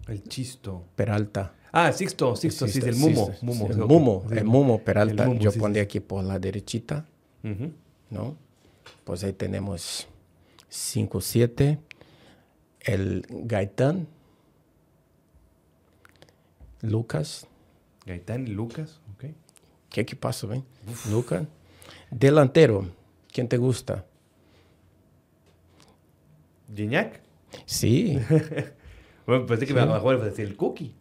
El chisto. Peralta. Ah, Sixto, Sixto, sí, del Mumo. Sixto, Mumo, sí, el. Mumo, el Mumo Peralta. El Mumo, yo sí, sí. aquí por la derechita. ¿no? Pues ahí tenemos 5-7. El Gaitán. Lucas. Gaitán y Lucas, ok. ¿Qué equipazo, ven? Lucas. Delantero. ¿Quién te gusta? Gignac. Sí. Bueno, pensé que mejor iba a decir el Cookie.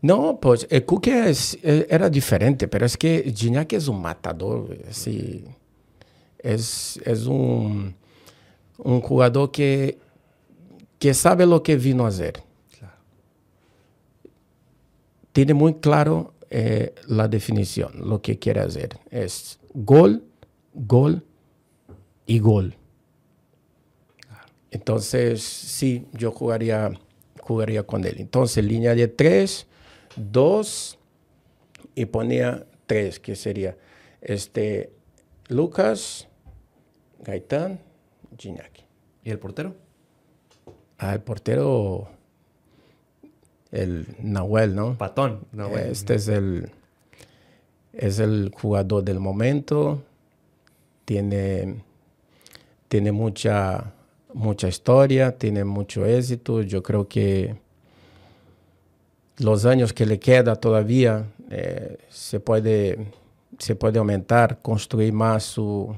No, pues el Cookie es- eh, era diferente, pero es que Gignac es un matador. Sí. Es, es un, un jugador que, que sabe lo que vino a hacer. Claro. Tiene muy claro eh, la definición, lo que quiere hacer. Es gol, gol y gol. Entonces, sí, yo jugaría, jugaría con él. Entonces, línea de tres, dos y ponía tres, que sería este Lucas, Gaitán, Gignac. ¿Y el portero? Ah, el portero, el Nahuel, ¿no? Patón. Bueno. Este es el, es el jugador del momento. Tiene, tiene mucha, mucha historia, tiene mucho éxito. Yo creo que los años que le queda todavía eh, se, puede, se puede aumentar, construir más su,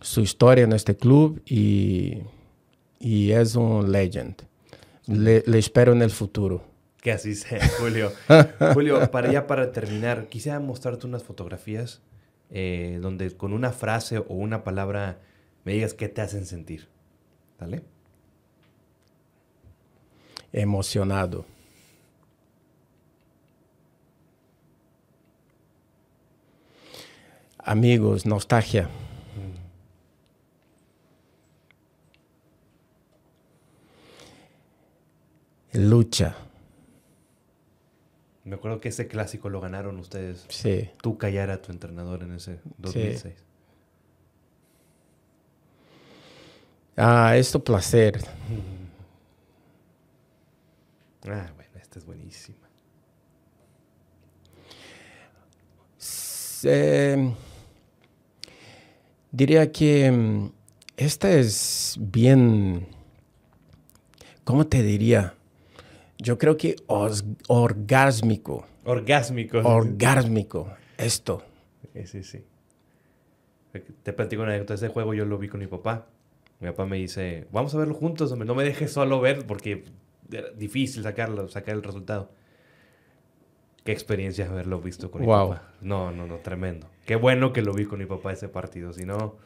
su historia en este club y, y es un legend. Le, le espero en el futuro. Que así sea, Julio. Julio, para ya para terminar, quisiera mostrarte unas fotografías eh, donde con una frase o una palabra me digas qué te hacen sentir. Dale. Emocionado. Amigos, nostalgia. Lucha. Me acuerdo que ese clásico lo ganaron ustedes. Sí. Tú callar a tu entrenador en ese 2006. Sí. Ah, esto placer. Ah, bueno, esta es buenísima. Eh, diría que mm, esta es bien, ¿cómo te diría? Yo creo que os- orgásmico, Orgásmico. orgásmico, esto. Sí, sí, sí. Te platico una anécdota. Ese juego yo lo vi con mi papá. Mi papá me dice, vamos a verlo juntos, hombre. No me dejes solo ver porque era difícil sacarlo, sacar el resultado. Qué experiencia haberlo visto con Wow. mi papá. No, no, no, tremendo. Qué bueno que lo vi con mi papá ese partido. Si no,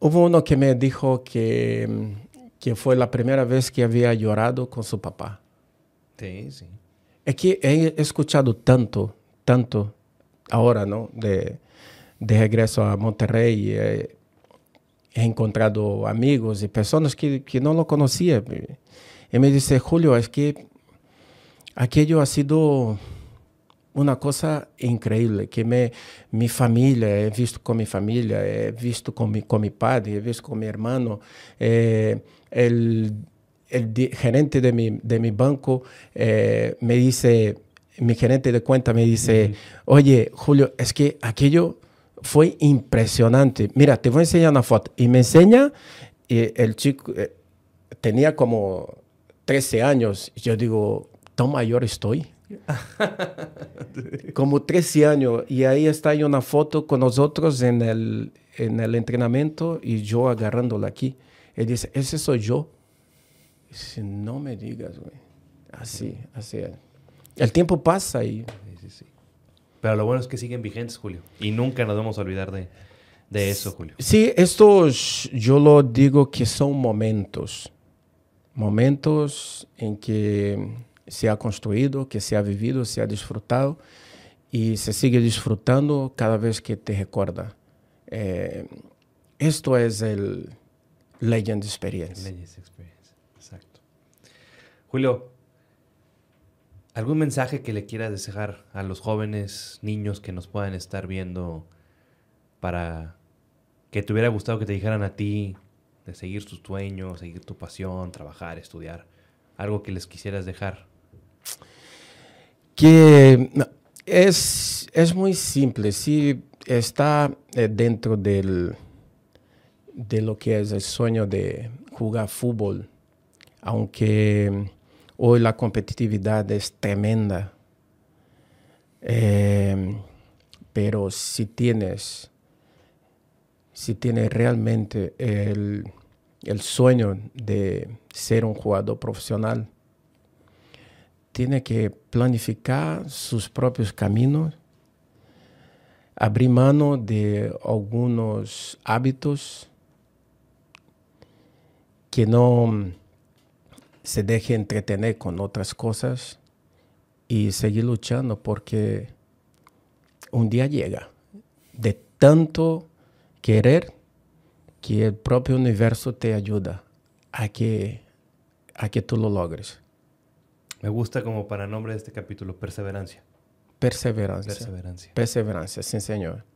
Hubo uno que me dijo que, que fue la primera vez que había llorado con su papá. sí, sí. Es que he escuchado tanto, tanto ahora, ¿no? De, de regreso a Monterrey. y He, encontrado amigos y personas que, que no lo conocía. Y me dice, Julio, es que aquello ha sido una cosa increíble, que me, mi familia, he visto con mi familia, he visto con mi, con mi padre, he visto con mi hermano, eh, el, el di- gerente de mi, de mi banco eh, me dice, mi gerente de cuenta me dice, oye, Julio, es que aquello fue impresionante. Mira, te voy a enseñar una foto. Y me enseña, y el chico eh, tenía como 13 años. Y yo digo, ¿tan mayor estoy? como 13 años. Y ahí está ahí una foto con nosotros en el, en el entrenamiento y yo agarrándola aquí. Él dice, ese soy yo. Y dice, no me digas, güey. Así, así. El tiempo pasa y Sí, sí, sí. Pero lo bueno es que siguen vigentes, Julio. Y nunca nos vamos a olvidar de, de eso, Julio. Sí, estos yo lo digo que son momentos. Momentos en que se ha construido, que se ha vivido, se ha disfrutado y se sigue disfrutando cada vez que te recuerda. Eh, esto es el Legend Experience. Legends Experience. Exacto. Julio, ¿algún mensaje que le quieras dejar a los jóvenes, niños que nos puedan estar viendo para que te hubiera gustado que te dijeran a ti de seguir tus sueños, seguir tu pasión, trabajar, estudiar? Algo que les quisieras dejar. que es, es muy simple, sí está eh, dentro del, de lo que es el sueño de jugar fútbol, aunque hoy la competitividad es tremenda, eh, pero si tienes, si tienes realmente el, el sueño de ser un jugador profesional, tiene que planificar sus propios caminos, abrir mano de algunos hábitos que no se deje entretener con otras cosas y seguir luchando porque un día llega de tanto querer que el propio universo te ayuda a que, a que tú lo logres. Me gusta como para nombre de este capítulo, perseverancia. Perseverancia. Perseverancia. Perseverancia, sí, señor.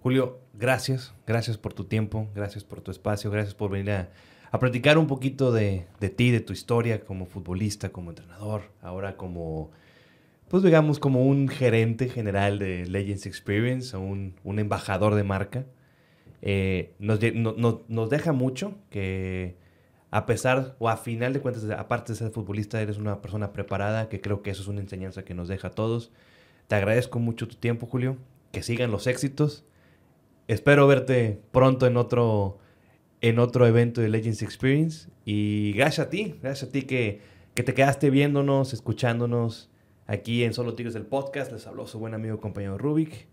Julio, gracias. Gracias por tu tiempo, gracias por tu espacio, gracias por venir a, a platicar un poquito de, de ti, de tu historia como futbolista, como entrenador, ahora como, pues digamos, como un gerente general de Legends Experience, un, un embajador de marca. Eh, nos, nos deja mucho que a pesar o a final de cuentas, aparte de ser futbolista, eres una persona preparada, que creo que eso es una enseñanza que nos deja a todos. Te agradezco mucho tu tiempo, Julio. Que sigan los éxitos. Espero verte pronto en otro, en otro evento de Legends Experience. Y gracias a ti, gracias a ti que, que te quedaste viéndonos, escuchándonos aquí en Solo Tigres del Podcast. Les habló su buen amigo compañero Rubik.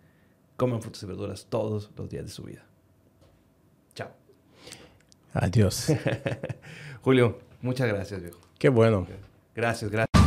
Coman frutas y verduras todos los días de su vida. Chao. Adiós. Julio, muchas gracias, viejo. Qué bueno. Gracias, gracias.